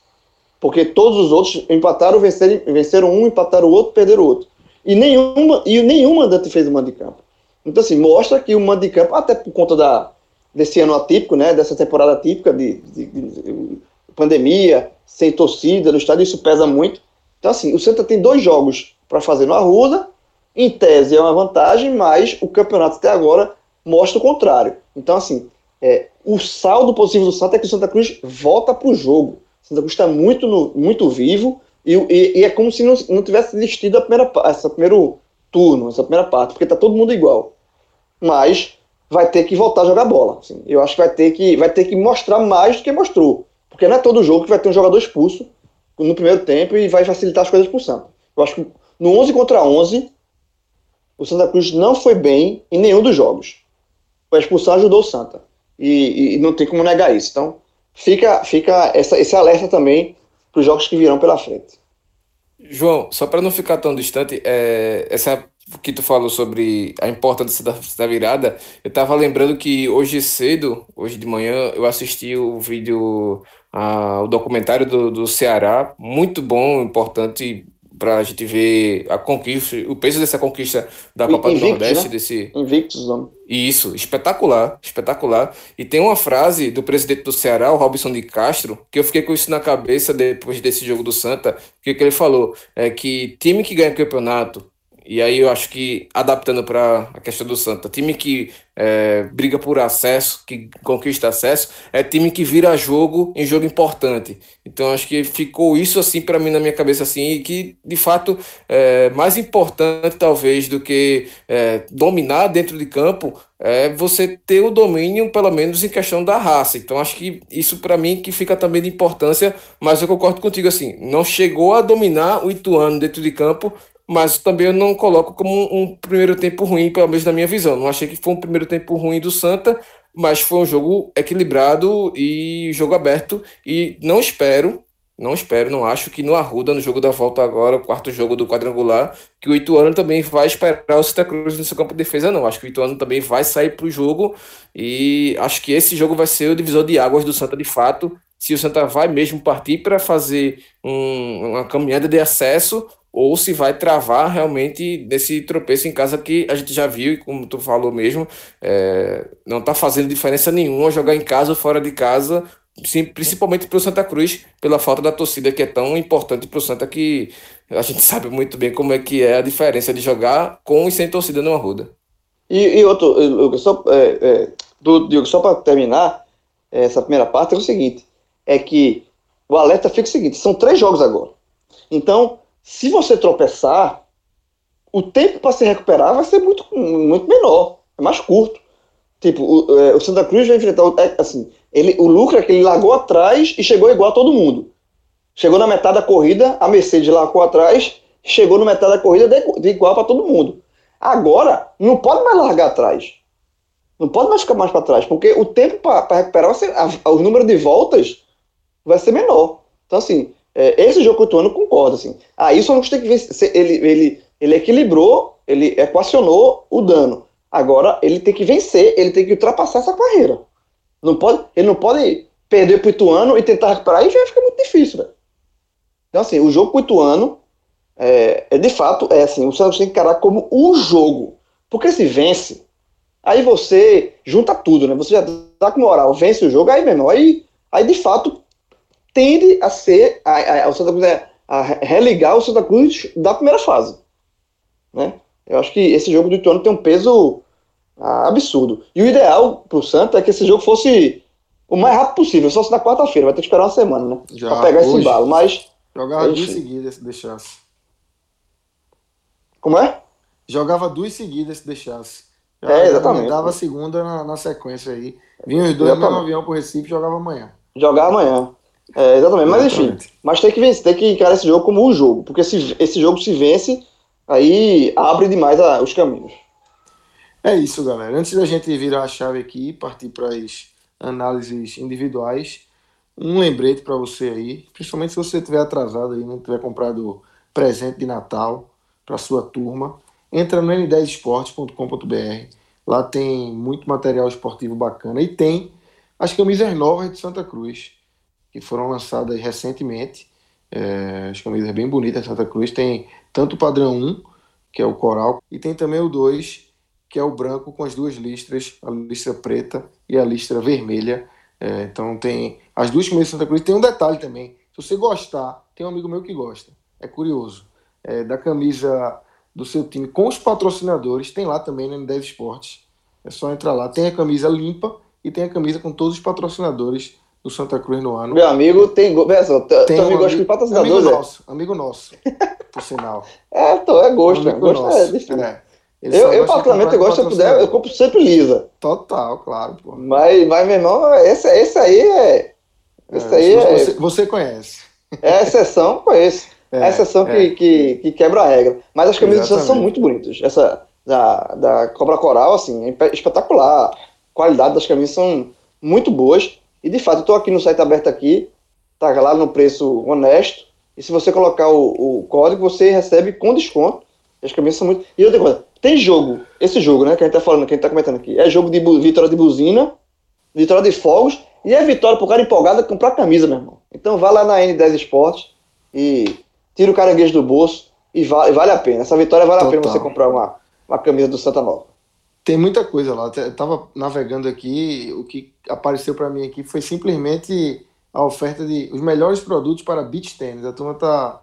Porque todos os outros empataram, venceram, venceram um, empataram o outro, perderam o outro. E nenhum, e nenhum mandante fez o mando de campo. Então, assim, mostra que o mando de campo, até por conta da, desse ano atípico, né, dessa temporada atípica de, de, de, pandemia, sem torcida no estádio, isso pesa muito. Então, assim, o Santa tem dois jogos para fazer no Arruda, em tese é uma vantagem, mas o campeonato até agora mostra o contrário. Então, assim, é, o saldo positivo do Santa é que o Santa Cruz volta para o jogo. O Santa Cruz está muito, no, muito vivo e, e, e, é como se não, não tivesse desistido a primeira, essa primeiro turno, essa primeira parte, porque está todo mundo igual. Mas vai ter que voltar a jogar bola. Assim. Eu acho que vai ter que vai ter que mostrar mais do que mostrou, porque não é todo jogo que vai ter um jogador expulso no primeiro tempo e vai facilitar as coisas para o Santa. Eu acho que no 11 contra 11 o Santa Cruz não foi bem em nenhum dos jogos. A expulsão ajudou o Santa e, e não tem como negar isso. Então fica fica essa, esse alerta também para os jogos que virão pela frente. João, só para não ficar tão distante, é, essa que tu falou sobre a importância da, da virada, eu tava lembrando que hoje cedo, hoje de manhã, eu assisti o vídeo, a, o documentário do, do Ceará, muito bom, importante para a gente ver a conquista, o peso dessa conquista da Copa Invictus, do Nordeste, né? desse Invictus, não. Isso, espetacular, espetacular. E tem uma frase do presidente do Ceará, o Robson de Castro, que eu fiquei com isso na cabeça depois desse jogo do Santa, que, que ele falou é que time que ganha campeonato e aí eu acho que, adaptando para a questão do Santa, time que é, briga por acesso, que conquista acesso, é time que vira jogo em jogo importante. Então acho que ficou isso assim para mim na minha cabeça assim, e que de fato é mais importante talvez do que é, dominar dentro de campo é você ter o domínio, pelo menos em questão da raça. Então acho que isso para mim que fica também de importância, mas eu concordo contigo assim, não chegou a dominar o Ituano dentro de campo, mas também eu não coloco como um, primeiro tempo ruim, pelo menos na minha visão. Não achei que foi um primeiro tempo ruim do Santa, mas foi um jogo equilibrado e jogo aberto. E não espero, não espero, não acho que no Arruda, no jogo da volta agora, o quarto jogo do quadrangular, que o Ituano também vai esperar o Santa Cruz no seu campo de defesa, não. Acho que o Ituano também vai sair para o jogo e acho que esse jogo vai ser o divisor de águas do Santa de fato. Se o Santa vai mesmo partir para fazer um, uma caminhada de acesso ou se vai travar realmente nesse tropeço em casa que a gente já viu, e como tu falou mesmo, é, não está fazendo diferença nenhuma jogar em casa ou fora de casa, sim, principalmente para o Santa Cruz, pela falta da torcida que é tão importante para o Santa que a gente <laughs> sabe muito bem como é que é a diferença de jogar com e sem torcida no Arruda. E, e outro, Lucas, só, é, é, do, só para terminar essa primeira parte, é o seguinte, é que o alerta fica o seguinte, são três jogos agora. Então, se você tropeçar, o tempo para se recuperar vai ser muito, muito menor, é mais curto. Tipo, o, é, o Santa Cruz vai enfrentar, é, assim, ele, o lucro é que ele largou atrás e chegou igual a todo mundo. Chegou na metade da corrida, a Mercedes largou atrás, chegou na metade da corrida de, de igual para todo mundo. Agora, não pode mais largar atrás. Não pode mais ficar mais para trás, porque o tempo para recuperar, ser, a, o número de voltas vai ser menor. Então, assim, é, esse jogo que eu tô concordo, assim. Aí ah, o Sonic tem que ver se ele, ele, ele equilibrou, ele equacionou o dano. Agora ele tem que vencer, ele tem que ultrapassar essa carreira. Não pode, ele não pode perder pro Ituano e tentar recuperar, aí fica muito difícil, velho. Então, assim, o jogo com o Ituano é, é, de fato, é assim, o Santos tem que encarar como um jogo. Porque se vence, aí você junta tudo, né? Você já tá com moral, vence o jogo, aí, irmão, aí, aí de fato tende a ser a, a, o Santa Cruz é, a religar o Santa Cruz da primeira fase. Né? Eu acho que esse jogo do Ituano tem um peso ah, absurdo. E o ideal pro Santa é que esse jogo fosse o mais rápido possível, só se na quarta-feira, vai ter que esperar uma semana, né? Já, pra pegar hoje, esse embalo, mas... Jogava duas seguidas se deixasse. Como é? Jogava duas seguidas se deixasse. Já, é, exatamente. Dava a segunda na, na, sequência aí. Vinha os dois no avião pro Recife e jogava amanhã. Jogava amanhã. É, exatamente. Mas enfim, mas tem que vencer, tem que encarar esse jogo como um jogo, porque se esse jogo se vence, aí abre demais a, os caminhos. É isso, galera. Antes da gente virar a chave aqui e partir para as análises individuais, um lembrete para você aí, principalmente se você estiver atrasado aí, não tiver comprado presente de Natal para sua turma, entra no n10esportes.com.br. Lá tem muito material esportivo bacana e tem as camisas novas de Santa Cruz que foram lançadas recentemente. É, as camisas bem bonitas Santa Cruz. Tem tanto o padrão 1, que é o coral, e tem também o 2, que é o branco com as duas listras, a listra preta e a listra vermelha. É, então tem as duas camisas de Santa Cruz. Tem um detalhe também. Se você gostar, tem um amigo meu que gosta. É curioso. É, da camisa do seu time com os patrocinadores, tem lá também no N10 Esportes. É só entrar lá. Tem a camisa limpa e tem a camisa com todos os patrocinadores do Santa Cruz no ano. Meu amigo tem. Só, tem um amigo, amigo, patrocinador, amigo nosso, amigo nosso, por sinal. <laughs> É, tô, é gosto, é gosto é nosso. é Eu, eu particularmente, gosto, se eu puder, eu compro sempre lisa. Total, claro. Pô. Mas, mas, meu irmão, esse, esse aí é. Esse é, aí é. Você, você conhece. É a exceção, conheço. <laughs> É, a exceção é. que, que, que, quebra a regra. Mas as camisas são muito bonitas. Essa da, da Cobra Coral, assim, é espetacular. A qualidade das camisas são muito boas. E de fato, eu estou aqui no site aberto aqui, tá lá no preço honesto. E se você colocar o, o código, você recebe com desconto. As camisas são muito. E outra coisa, tem jogo, esse jogo, né, que a gente tá falando, que a gente tá comentando aqui, é jogo de vitória de buzina, vitória de fogos, e é vitória pro cara empolgado comprar camisa, meu irmão. Então vá lá na N10 Esportes e tira o caranguejo do bolso e vale, vale a pena. Essa vitória vale Total. a pena você comprar uma, uma camisa do Santa Nova. Tem muita coisa lá. Eu tava navegando aqui, o que apareceu para mim aqui foi simplesmente a oferta de os melhores produtos para beach tênis. A turma tá.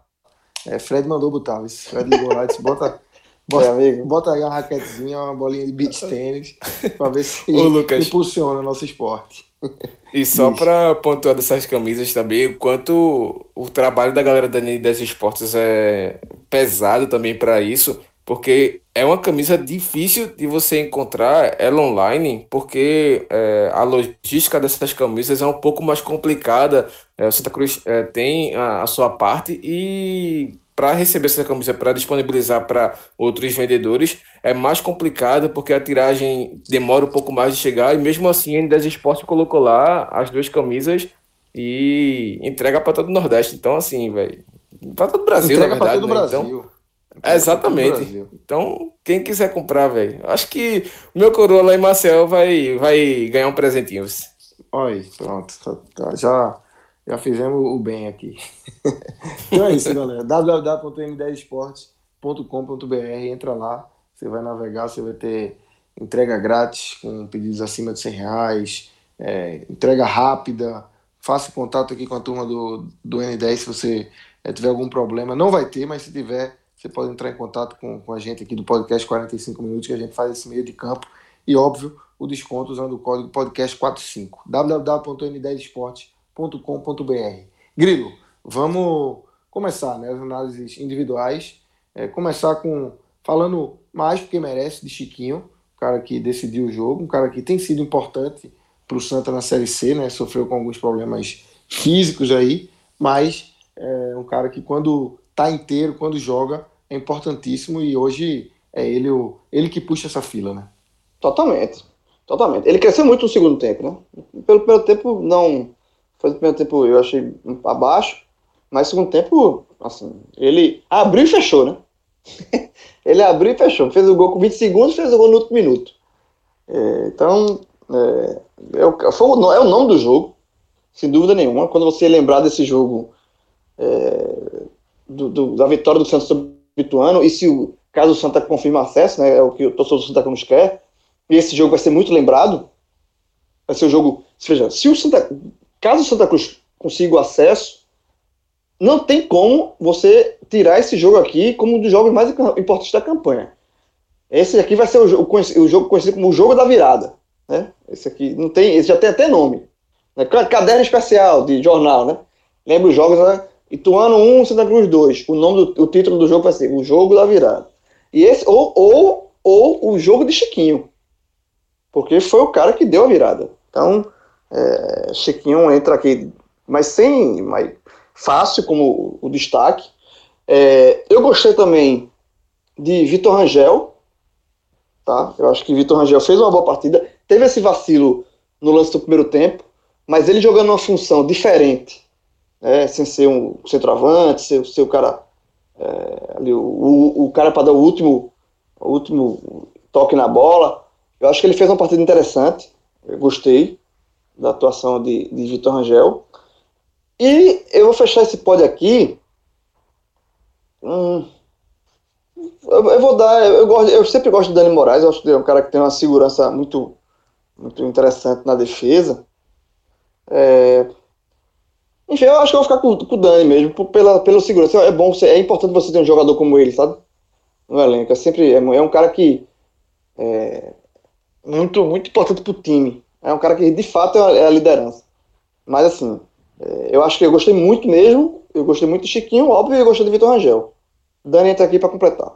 É, Fred mandou botar. Esse Fred ligou lá e disse: bota, <laughs> bota, é, bota aí uma raquetezinha, uma bolinha de beach <laughs> tênis, para ver se Ô, Lucas, impulsiona o nosso esporte. E só para pontuar dessas camisas também, o quanto o trabalho da galera da das esportes é pesado também para isso porque é uma camisa difícil de você encontrar ela online, porque é, a logística dessas camisas é um pouco mais complicada. É, o Santa Cruz é, tem a, a, sua parte e para receber essa camisa, para disponibilizar para outros vendedores, é mais complicado porque a tiragem demora um pouco mais de chegar e mesmo assim a N10 Esporte colocou lá as duas camisas e entrega para todo o Nordeste. Então, assim, velho, para todo o Brasil, entrega na verdade. Todo né? Brasil. Então, é, exatamente. Então, quem quiser comprar, velho, acho que o meu coroa lá em Marcel vai, vai ganhar um presentinho. Olha, pronto. Tá, tá, já, já fizemos o bem aqui. <laughs> então é isso, galera. www.m10esportes.com.br Entra lá, você vai navegar, você vai ter entrega grátis com pedidos acima de 100 reais, é, entrega rápida. Faça contato aqui com a turma do, do N10 se você é, tiver algum problema. Não vai ter, mas se tiver você pode entrar em contato com, com a gente aqui do podcast 45 Minutos, que a gente faz esse meio de campo. E, óbvio, o desconto usando o código podcast45. www.n10esportes.com.br Grilo, vamos começar né, as análises individuais. É, começar com falando mais porque merece de Chiquinho, um cara que decidiu o jogo, um cara que tem sido importante para o Santa na Série C, né? Sofreu com alguns problemas físicos aí, mas é um cara que quando tá inteiro, quando joga, é importantíssimo e hoje é ele, o, ele que puxa essa fila, né? Totalmente. Totalmente. Ele cresceu muito no segundo tempo, né? Pelo primeiro tempo, não. Foi no primeiro tempo eu achei abaixo, mas segundo tempo, assim, ele abriu e fechou, né? <laughs> ele abriu e fechou. Fez o gol com 20 segundos, fez o gol no último minuto. É, então, é, é, o, foi, é o nome do jogo, sem dúvida nenhuma. Quando você lembrar desse jogo, é, do, do, da vitória do Santos sobre o Ituano, e se o caso o Santa confirme acesso, né, é o que o torcedor do Santa Cruz quer, e esse jogo vai ser muito lembrado, vai ser o jogo, veja, se o Santa, caso o Santa Cruz consiga o acesso, não tem como você tirar esse jogo aqui como um dos jogos mais importantes da campanha. Esse aqui vai ser o jogo, o jogo conhecido como o jogo da virada. Né? Esse aqui não tem, esse já tem até nome. Né? Caderno especial de jornal, né? Lembra os jogos, né? Ituano 1, Santa Cruz 2. O nome do o título do jogo vai ser O Jogo da Virada. E esse, ou, ou, ou o jogo de Chiquinho. Porque foi o cara que deu a virada. Então, é, Chiquinho entra aqui, mas sem. Mas fácil como o destaque. É, eu gostei também de Vitor Rangel. Tá? Eu acho que Vitor Rangel fez uma boa partida. Teve esse vacilo no lance do primeiro tempo, mas ele jogando uma função diferente, né, sem ser um centroavante, ser, ser o cara é, ali, o, o, o cara para dar o último, o último toque na bola. Eu acho que ele fez uma partida interessante. Eu gostei da atuação de, de Vitor Rangel. E eu vou fechar esse pódio aqui. Hum, eu, eu, vou dar. Eu, gosto, eu sempre gosto do Dani Moraes. Eu acho que ele é um cara que tem uma segurança muito, muito interessante na defesa. É, enfim, eu acho que eu vou ficar com, com o Dani mesmo, pela, pela segurança. É bom, é importante você ter um jogador como ele, sabe? No elenco. É sempre é, é um cara que é muito, muito importante pro time. É um cara que de fato é a liderança. Mas assim, é, eu acho que eu gostei muito mesmo. Eu gostei muito de Chiquinho, óbvio, e eu gostei de Vitor Rangel. Dani entra aqui para completar.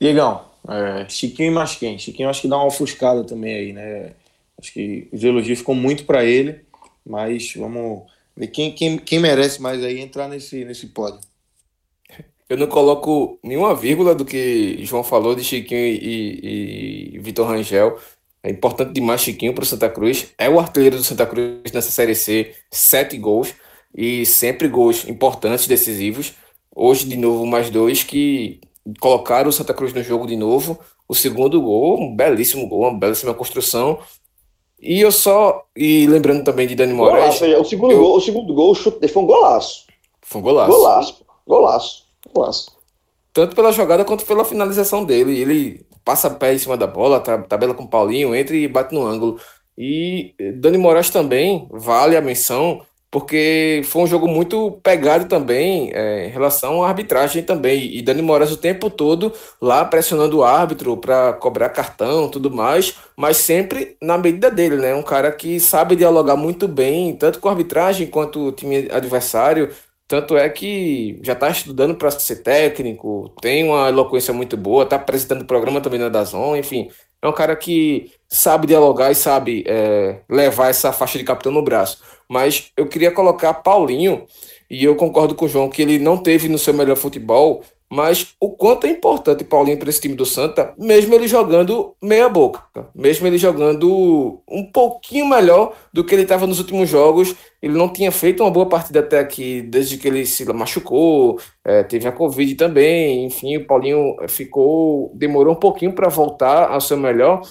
Diegão, é, Chiquinho e mais quem? Chiquinho acho que dá uma ofuscada também aí, né? Acho que os elogios ficam muito para ele, mas vamos ver quem, quem, quem merece mais aí entrar nesse, nesse pódio. Eu não coloco nenhuma vírgula do que João falou de Chiquinho e, e, e Vitor Rangel. É importante demais Chiquinho para o Santa Cruz. É o artilheiro do Santa Cruz nessa Série C, sete gols e sempre gols importantes, decisivos. Hoje, de novo, mais dois que colocaram o Santa Cruz no jogo de novo. O segundo gol, um belíssimo gol, uma belíssima construção. E eu só. E lembrando também de Dani Moraes. Golaço, o, segundo eu, gol, o segundo gol, o chute foi um golaço. Foi um golaço. Golaço, golaço, golaço. Tanto pela jogada quanto pela finalização dele. Ele passa pé em cima da bola, tabela com o Paulinho, entra e bate no ângulo. E Dani Moraes também vale a menção, porque foi um jogo muito pegado também é, em relação à arbitragem também. E Dani Moraes o tempo todo lá pressionando o árbitro para cobrar cartão tudo mais, mas sempre na medida dele, né? Um cara que sabe dialogar muito bem, tanto com a arbitragem quanto o time adversário. Tanto é que já está estudando para ser técnico, tem uma eloquência muito boa, está apresentando o programa também na Dazon, enfim. É um cara que sabe dialogar e sabe é, levar essa faixa de capitão no braço. Mas eu queria colocar Paulinho, e eu concordo com o João que ele não teve no seu melhor futebol, mas o quanto é importante Paulinho para esse time do Santa, mesmo ele jogando meia boca, mesmo ele jogando um pouquinho melhor do que ele estava nos últimos jogos. Ele não tinha feito uma boa partida até aqui, desde que ele se machucou, é, teve a Covid também. Enfim, o Paulinho ficou, demorou um pouquinho para voltar ao seu melhor,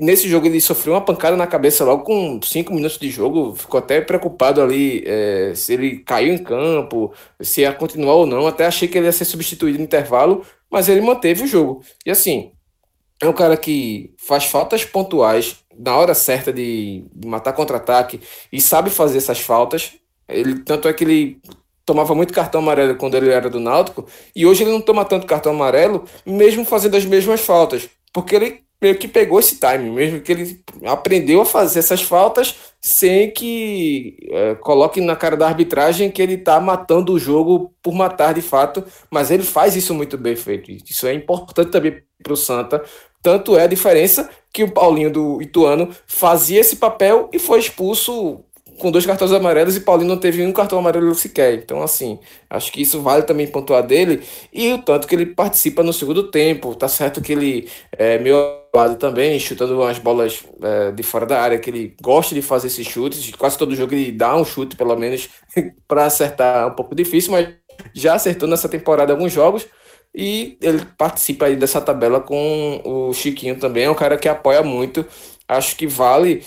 Nesse jogo ele sofreu uma pancada na cabeça logo com cinco minutos de jogo, ficou até preocupado ali é, se ele caiu em campo, se ia continuar ou não. Até achei que ele ia ser substituído no intervalo, mas ele manteve o jogo. E assim, é um cara que faz faltas pontuais na hora certa de, de matar contra-ataque e sabe fazer essas faltas. Ele tanto é que ele tomava muito cartão amarelo quando ele era do Náutico e hoje ele não toma tanto cartão amarelo, mesmo fazendo as mesmas faltas, porque ele meio que pegou esse time, mesmo que ele aprendeu a fazer essas faltas sem que é, coloque na cara da arbitragem que ele está matando o jogo por matar de fato, mas ele faz isso muito bem feito. Isso é importante também para o Santa. Tanto é a diferença que o Paulinho do Ituano fazia esse papel e foi expulso com dois cartões amarelos e Paulinho não teve um cartão amarelo sequer. Então, assim, acho que isso vale também pontuar dele. E o tanto que ele participa no segundo tempo. Tá certo que ele é meio lado também, chutando umas bolas é, de fora da área, que ele gosta de fazer esses chutes. Quase todo jogo ele dá um chute, pelo menos, <laughs> para acertar. É um pouco difícil, mas já acertou nessa temporada alguns jogos. e ele participa aí dessa tabela com o Chiquinho também, é um cara que apoia muito. Acho que vale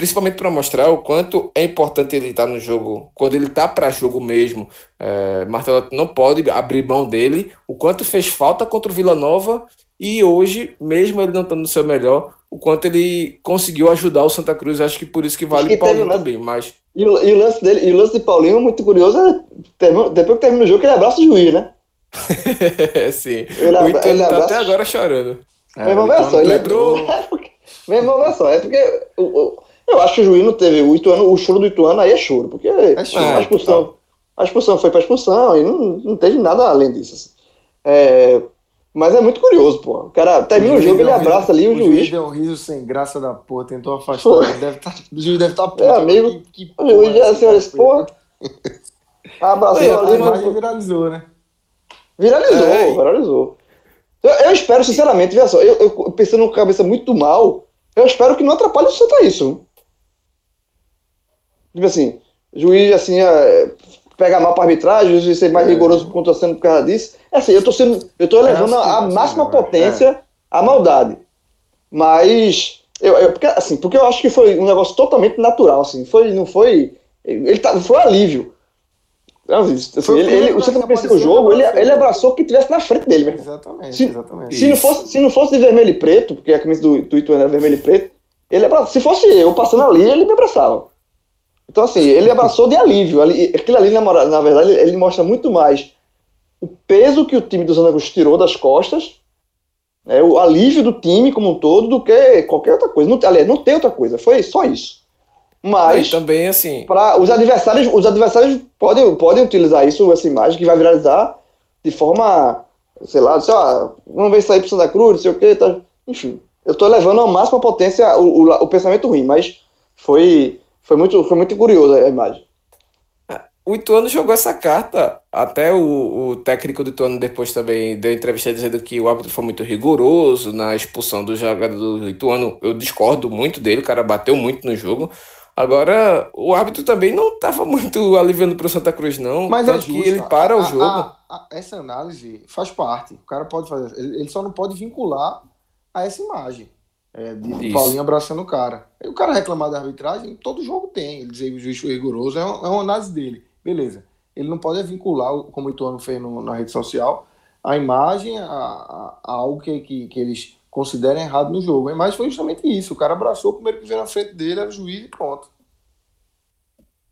principalmente para mostrar o quanto é importante ele estar no jogo, quando ele está para jogo mesmo. É, Martelo não pode abrir mão dele, o quanto fez falta contra o Vila Nova e hoje, mesmo ele não estando no seu melhor, o quanto ele conseguiu ajudar o Santa Cruz. Acho que por isso que vale o Paulinho também. Mas... E o, e, o, lance dele, e o lance de Paulinho, muito curioso, é depois que termina o jogo, ele abraça o juiz, né? <laughs> Sim. Ele, o tá até agora chorando. É, Meu irmão, olha só, ele lembrou... <laughs> é porque, meu irmão, olha só, é porque o, o, eu acho que o juiz não teve o Ituano, o choro do Ituano aí é choro, porque é choro, a expulsão, tá. a expulsão foi para expulsão e não, não teve nada além disso. Assim. É, mas é muito curioso, pô. O cara termina o, o jogo, ele abraça ali o, o juiz. O juiz deu um riso sem graça da porra, tentou afastar. Ele deve tá, o juiz deve estar tá puto. É, amigo, que, que o juiz já assim, olha, porra. Abraçou é, ali. A imagem viralizou, né? Viralizou, é. viralizou. Eu, eu, espero, sinceramente, veja só, eu, eu pensando com a cabeça muito mal, eu espero que não atrapalhe o Santa isso. Tipo assim, juiz assim, é, pega mal para arbitragem, o juiz ser mais é. rigoroso pontuação por causa disso. É assim, eu tô sendo. Eu tô elevando é assim, a máxima assim, potência é. a maldade. Mas. Eu, eu, porque, assim, porque eu acho que foi um negócio totalmente natural, assim. Foi, não foi. Ele tá, foi alívio. Assim, foi ele, ele, não pensou o jogo, ele, ele abraçou que tivesse na frente dele. Mesmo. Exatamente, se, exatamente. Se não, fosse, se não fosse de vermelho e preto, porque a camisa do, do Ituano era vermelho e preto, ele abraçou, se fosse eu passando ali, ele me abraçava. Então, assim, ele abraçou de alívio. Aquilo ali, na, na verdade, ele mostra muito mais o peso que o time do Santa Cruz tirou das costas, né, o alívio do time como um todo, do que qualquer outra coisa. Não, aliás, não tem outra coisa, foi só isso. Mas e também assim, para os adversários, os adversários podem, podem utilizar isso, essa imagem que vai viralizar de forma, sei lá, sei lá, vamos ver sair para Santa Cruz, não sei o que, tá, enfim. Eu estou levando ao máximo a potência o, o, o pensamento ruim, mas foi foi muito, foi muito curioso a imagem. O Ituano jogou essa carta. Até o, o técnico do Ituano depois também deu entrevista dizendo que o árbitro foi muito rigoroso na expulsão do jogador do Ituano. Eu discordo muito dele, o cara bateu muito no jogo. Agora, o árbitro também não estava muito aliviando para o Santa Cruz, não. Mas é justo. que ele para a, o jogo. A, a, essa análise faz parte. O cara pode fazer. Ele, ele só não pode vincular a essa imagem. É, de, de Paulinho abraçando o cara. E o cara reclamar da arbitragem, todo jogo tem. Ele dizer que o juiz foi rigoroso, é, uma, é uma análise dele. Beleza. Ele não pode vincular, como o Ituano fez no, na rede social, a imagem a, a, a algo que, que, que, eles consideram errado no jogo. A imagem foi justamente isso. O cara abraçou, o primeiro que veio na frente dele era o juiz e pronto.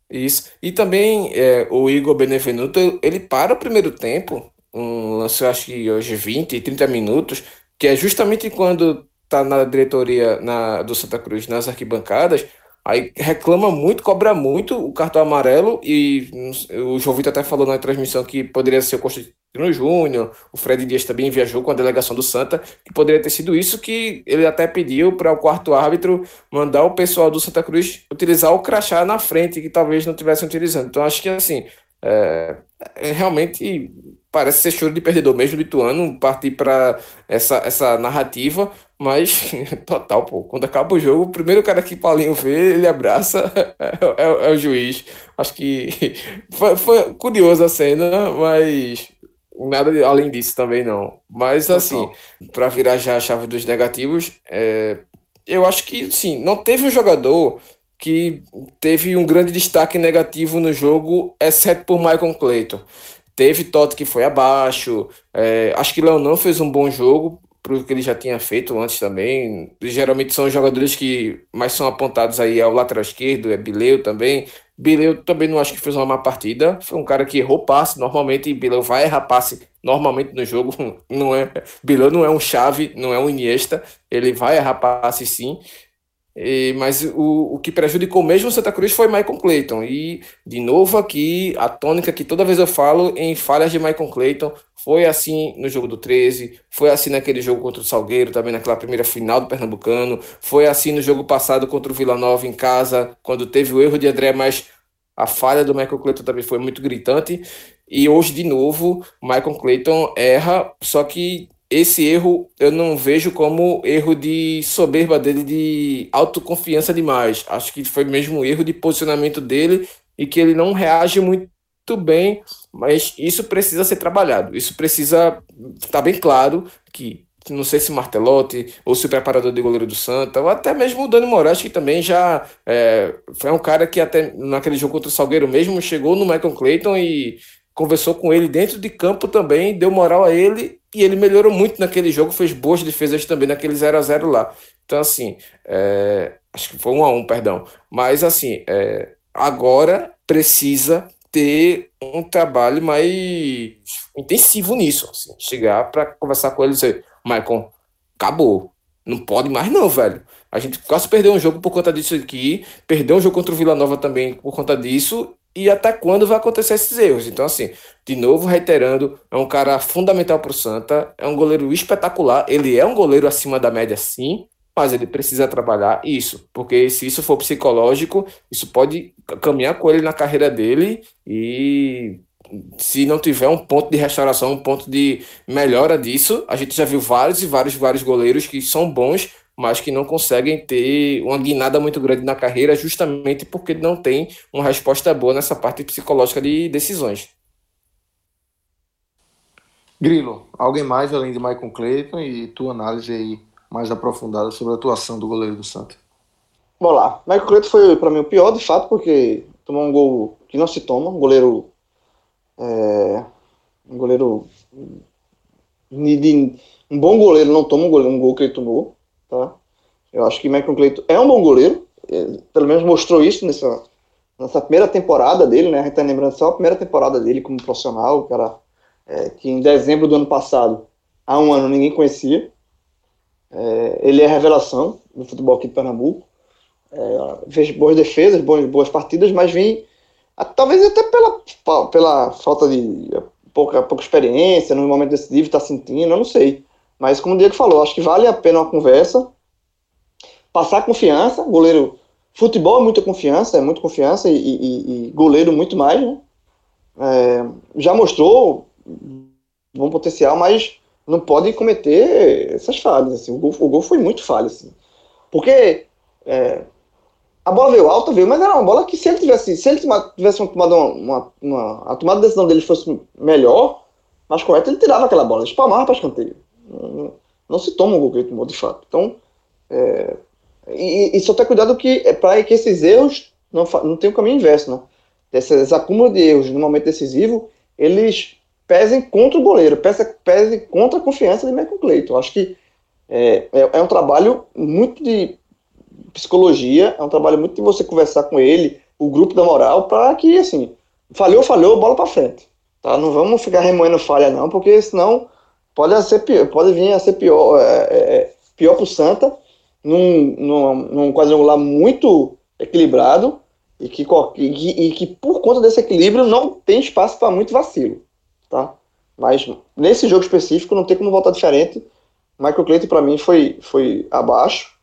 Isso. E também é, o Igor Benevenuto, ele para o primeiro tempo, um lance, acho que hoje 20, 30 minutos, que é justamente quando tá na diretoria na, do Santa Cruz nas arquibancadas, aí reclama muito, cobra muito o cartão amarelo e o João Vitor até falou na transmissão que poderia ser o Constantino Júnior, o Fred Dias também viajou com a delegação do Santa, que poderia ter sido isso que ele até pediu para o quarto árbitro mandar o pessoal do Santa Cruz utilizar o crachá na frente, que talvez não estivessem utilizando. Então acho que assim, é, é realmente parece ser choro de perdedor mesmo do Ituano partir para essa, essa narrativa, mas <laughs> total, pô. Quando acaba o jogo, o primeiro cara que Paulinho vê, ele abraça, <laughs> é, é, é o juiz. Acho que <laughs> foi, foi curiosa a cena, mas nada além disso também não. Mas assim, para virar já a chave dos negativos, é, eu acho que sim, não teve um jogador que teve um grande destaque negativo no jogo, exceto por Michael Clayton. Teve Totti que foi abaixo. É, acho que Léo não fez um bom jogo pro que ele já tinha feito antes também. Geralmente são jogadores que mais são apontados aí ao lateral esquerdo, é Bileu também. Bileu também não acho que fez uma má partida. Foi um cara que errou passe normalmente e Bileu vai errar passe normalmente no jogo. <laughs> Não é, Bileu não é um chave, não é um Iniesta, ele vai errar passe sim. E, mas o, o que prejudicou mesmo o Santa Cruz foi Michael Clayton. E, de novo, aqui, a tônica que toda vez eu falo em falhas de Michael Clayton foi assim no jogo do 13, foi assim naquele jogo contra o Salgueiro, também naquela primeira final do Pernambucano, foi assim no jogo passado contra o Vila Nova em casa, quando teve o erro de André, mas a falha do Michael Clayton também foi muito gritante. E hoje, de novo, Michael Clayton erra, só que esse erro eu não vejo como erro de soberba dele, de autoconfiança demais. Acho que foi mesmo um erro de posicionamento dele e que ele não reage muito bem, mas isso precisa ser trabalhado. Isso precisa tá bem claro que não sei se Martelotti ou se o preparador de goleiro do Santa, ou até mesmo o Dani Moraes, que também já é, foi um cara que até naquele jogo contra o Salgueiro mesmo chegou no Michael Clayton e conversou com ele dentro de campo também, deu moral a ele e ele melhorou muito naquele jogo, fez boas defesas também naquele 0 a 0 lá. Então, assim, é, acho que foi 1 a 1 perdão. Mas, assim, é, agora precisa ter um trabalho mais intensivo nisso. Assim, chegar para conversar com ele e dizer: Maicon, acabou. Não pode mais, não, velho. A gente quase perdeu um jogo por conta disso aqui, perdeu um jogo contra o Vila Nova também por conta disso, e até quando vai acontecer esses erros. Então, assim, de novo, reiterando, é um cara fundamental para o Santa, é um goleiro espetacular, ele é um goleiro acima da média, sim, mas ele precisa trabalhar isso, porque se isso for psicológico, isso pode caminhar com ele na carreira dele e se não tiver um ponto de restauração, um ponto de melhora disso, a gente já viu vários e vários vários goleiros que são bons, mas que não conseguem ter uma guinada muito grande na carreira, justamente porque não tem uma resposta boa nessa parte psicológica de decisões. Grilo, alguém mais além de Michael Clayton e tua análise aí mais aprofundada sobre a atuação do goleiro do Santos? Vamos lá. Michael Clayton foi para mim o pior, de fato, porque tomou um gol que não se toma, um goleiro é, um goleiro de, um bom goleiro não toma um, goleiro, um gol que ele tomou. Tá? Eu acho que Michael Clayton é um bom goleiro, pelo menos mostrou isso nessa, nessa primeira temporada dele, né? A gente tá lembrando só a primeira temporada dele como profissional, cara é, que em dezembro do ano passado, há um ano, ninguém conhecia. É, ele é revelação do futebol aqui de Pernambuco. É, fez boas defesas, boas, boas partidas, mas vem, talvez até pela, pela falta de pouca, pouca experiência no momento decisivo, está sentindo, eu não sei. Mas como o Diego falou, acho que vale a pena uma conversa, passar confiança, goleiro, futebol é muita confiança, é muita confiança, e, e, e goleiro muito mais, né? É, já mostrou bom potencial, mas não pode cometer essas falhas, assim, o gol, o gol foi muito falha, assim, porque é, a bola veio alta, veio, mas era uma bola que se ele tivesse, se ele tivesse tomado uma, uma, uma a tomada de decisão dele fosse melhor, mais correta, ele tirava aquela bola, espalmava para escanteio. Não, não, se toma um gol que ele tomou de fato. Então, é, e, e, só ter cuidado que é para que esses erros não, não tenham o caminho inverso, né? Esses acúmulos de erros no momento decisivo, eles pesem contra o goleiro, pesem, pesem contra a confiança de Michael Clayton. Acho que é, é, é, um trabalho muito de psicologia, é um trabalho muito de você conversar com ele, o grupo da moral, para que, assim, falhou, falhou, bola para frente. Tá? Não vamos ficar remoendo falha, não, porque senão pode, ser pior, pode vir a ser pior, é, é, é pior para o Santa, num, num, num quadrangular muito equilibrado e que, e, e que, por conta desse equilíbrio, não tem espaço para muito vacilo. Tá? Mas nesse jogo específico não tem como voltar diferente. Michael Clayton, para mim, foi, foi abaixo.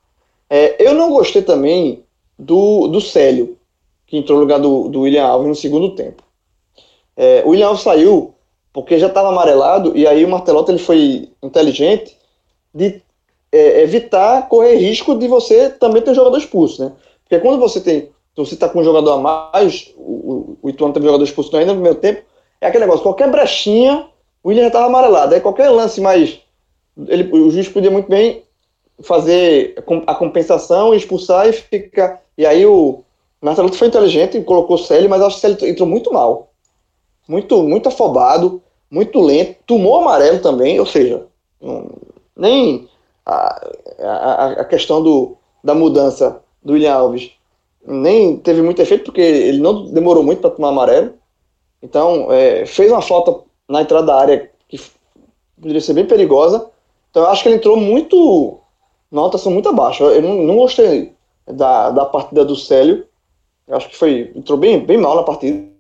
É, eu não gostei também do, do Célio, que entrou no lugar do, do William Alves no segundo tempo. É, o William Alves saiu porque já estava amarelado, e aí o Martelotti ele foi inteligente de é, evitar correr risco de você também ter um jogador expulso, né? Porque quando você tem, você está com um jogador a mais, o, o Ituano teve um jogador expulso ainda no primeiro tempo, é aquele negócio, qualquer brechinha, o William já estava amarelado, aí qualquer lance mais, ele, o juiz podia muito bem fazer a compensação, expulsar e ficar, e aí o Martelotti foi inteligente e colocou o Célio, mas acho que o Célio entrou muito mal, muito, muito afobado, muito lento, tomou amarelo também, ou seja, nem a, a, a questão do, da mudança do William Alves nem teve muito efeito, porque ele não demorou muito para tomar amarelo. Então, é, fez uma falta na entrada da área que poderia ser bem perigosa. Então, eu acho que ele entrou muito. uma notação muito abaixo. Eu não, não gostei da, da partida do Célio. Eu acho que foi. entrou bem, bem mal na partida.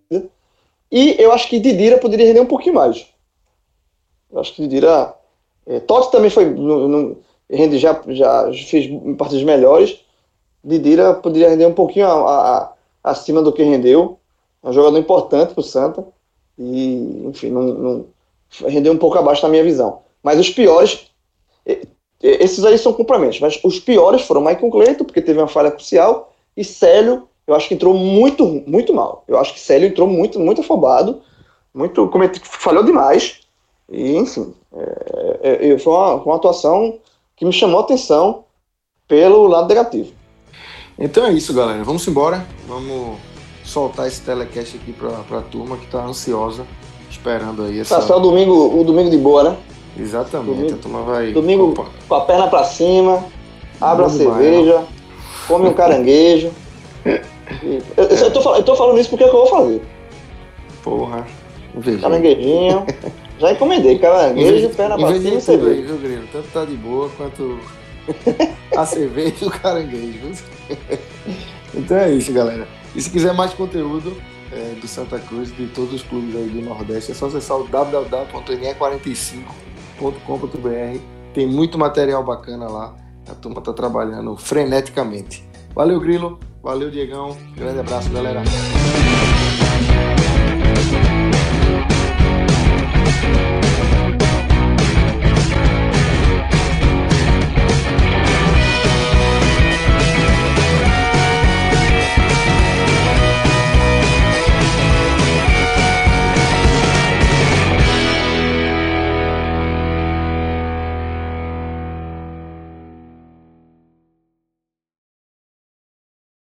E eu acho que Didira poderia render um pouquinho mais. Eu acho que Didira. É, Totti também foi. No, no, rende, já, já fez partidas melhores. Didira poderia render um pouquinho a, a, acima do que rendeu. É um jogador importante para o Santa. E, enfim, não, não, rendeu um pouco abaixo na minha visão. Mas os piores. Esses aí são complementos, mas os piores foram Michael Cleiton, porque teve uma falha crucial, e Célio, eu acho que entrou muito, muito mal. Eu acho que Célio entrou muito, muito afobado, muito falhou demais. E, enfim, é, é, foi, uma, uma atuação que me chamou a atenção pelo lado negativo. Então é isso, galera. Vamos embora. Vamos soltar esse telecast aqui para a turma que está ansiosa, esperando aí essa. Passar o domingo, o domingo de boa, né? Exatamente. Domingo, a turma vai. Domingo Opa. com a perna para cima, abre a cerveja, come um caranguejo. <laughs> eu, eu, tô, eu, tô, falando isso porque é o que eu vou fazer. Porra. Inveja. Caranguejinho. Já encomendei, caranguejo, perna pra cima e cerveja. Aí, viu, Grilo? Tanto tá de boa quanto a cerveja e o caranguejo. então é isso, galera. E se quiser mais conteúdo é, do Santa Cruz, de todos os clubes aí do Nordeste, é só acessar o www.ne45.com.br. Tem muito material bacana lá. A turma tá trabalhando freneticamente. Valeu, Grilo. Valeu, Diegão. Grande abraço, galera.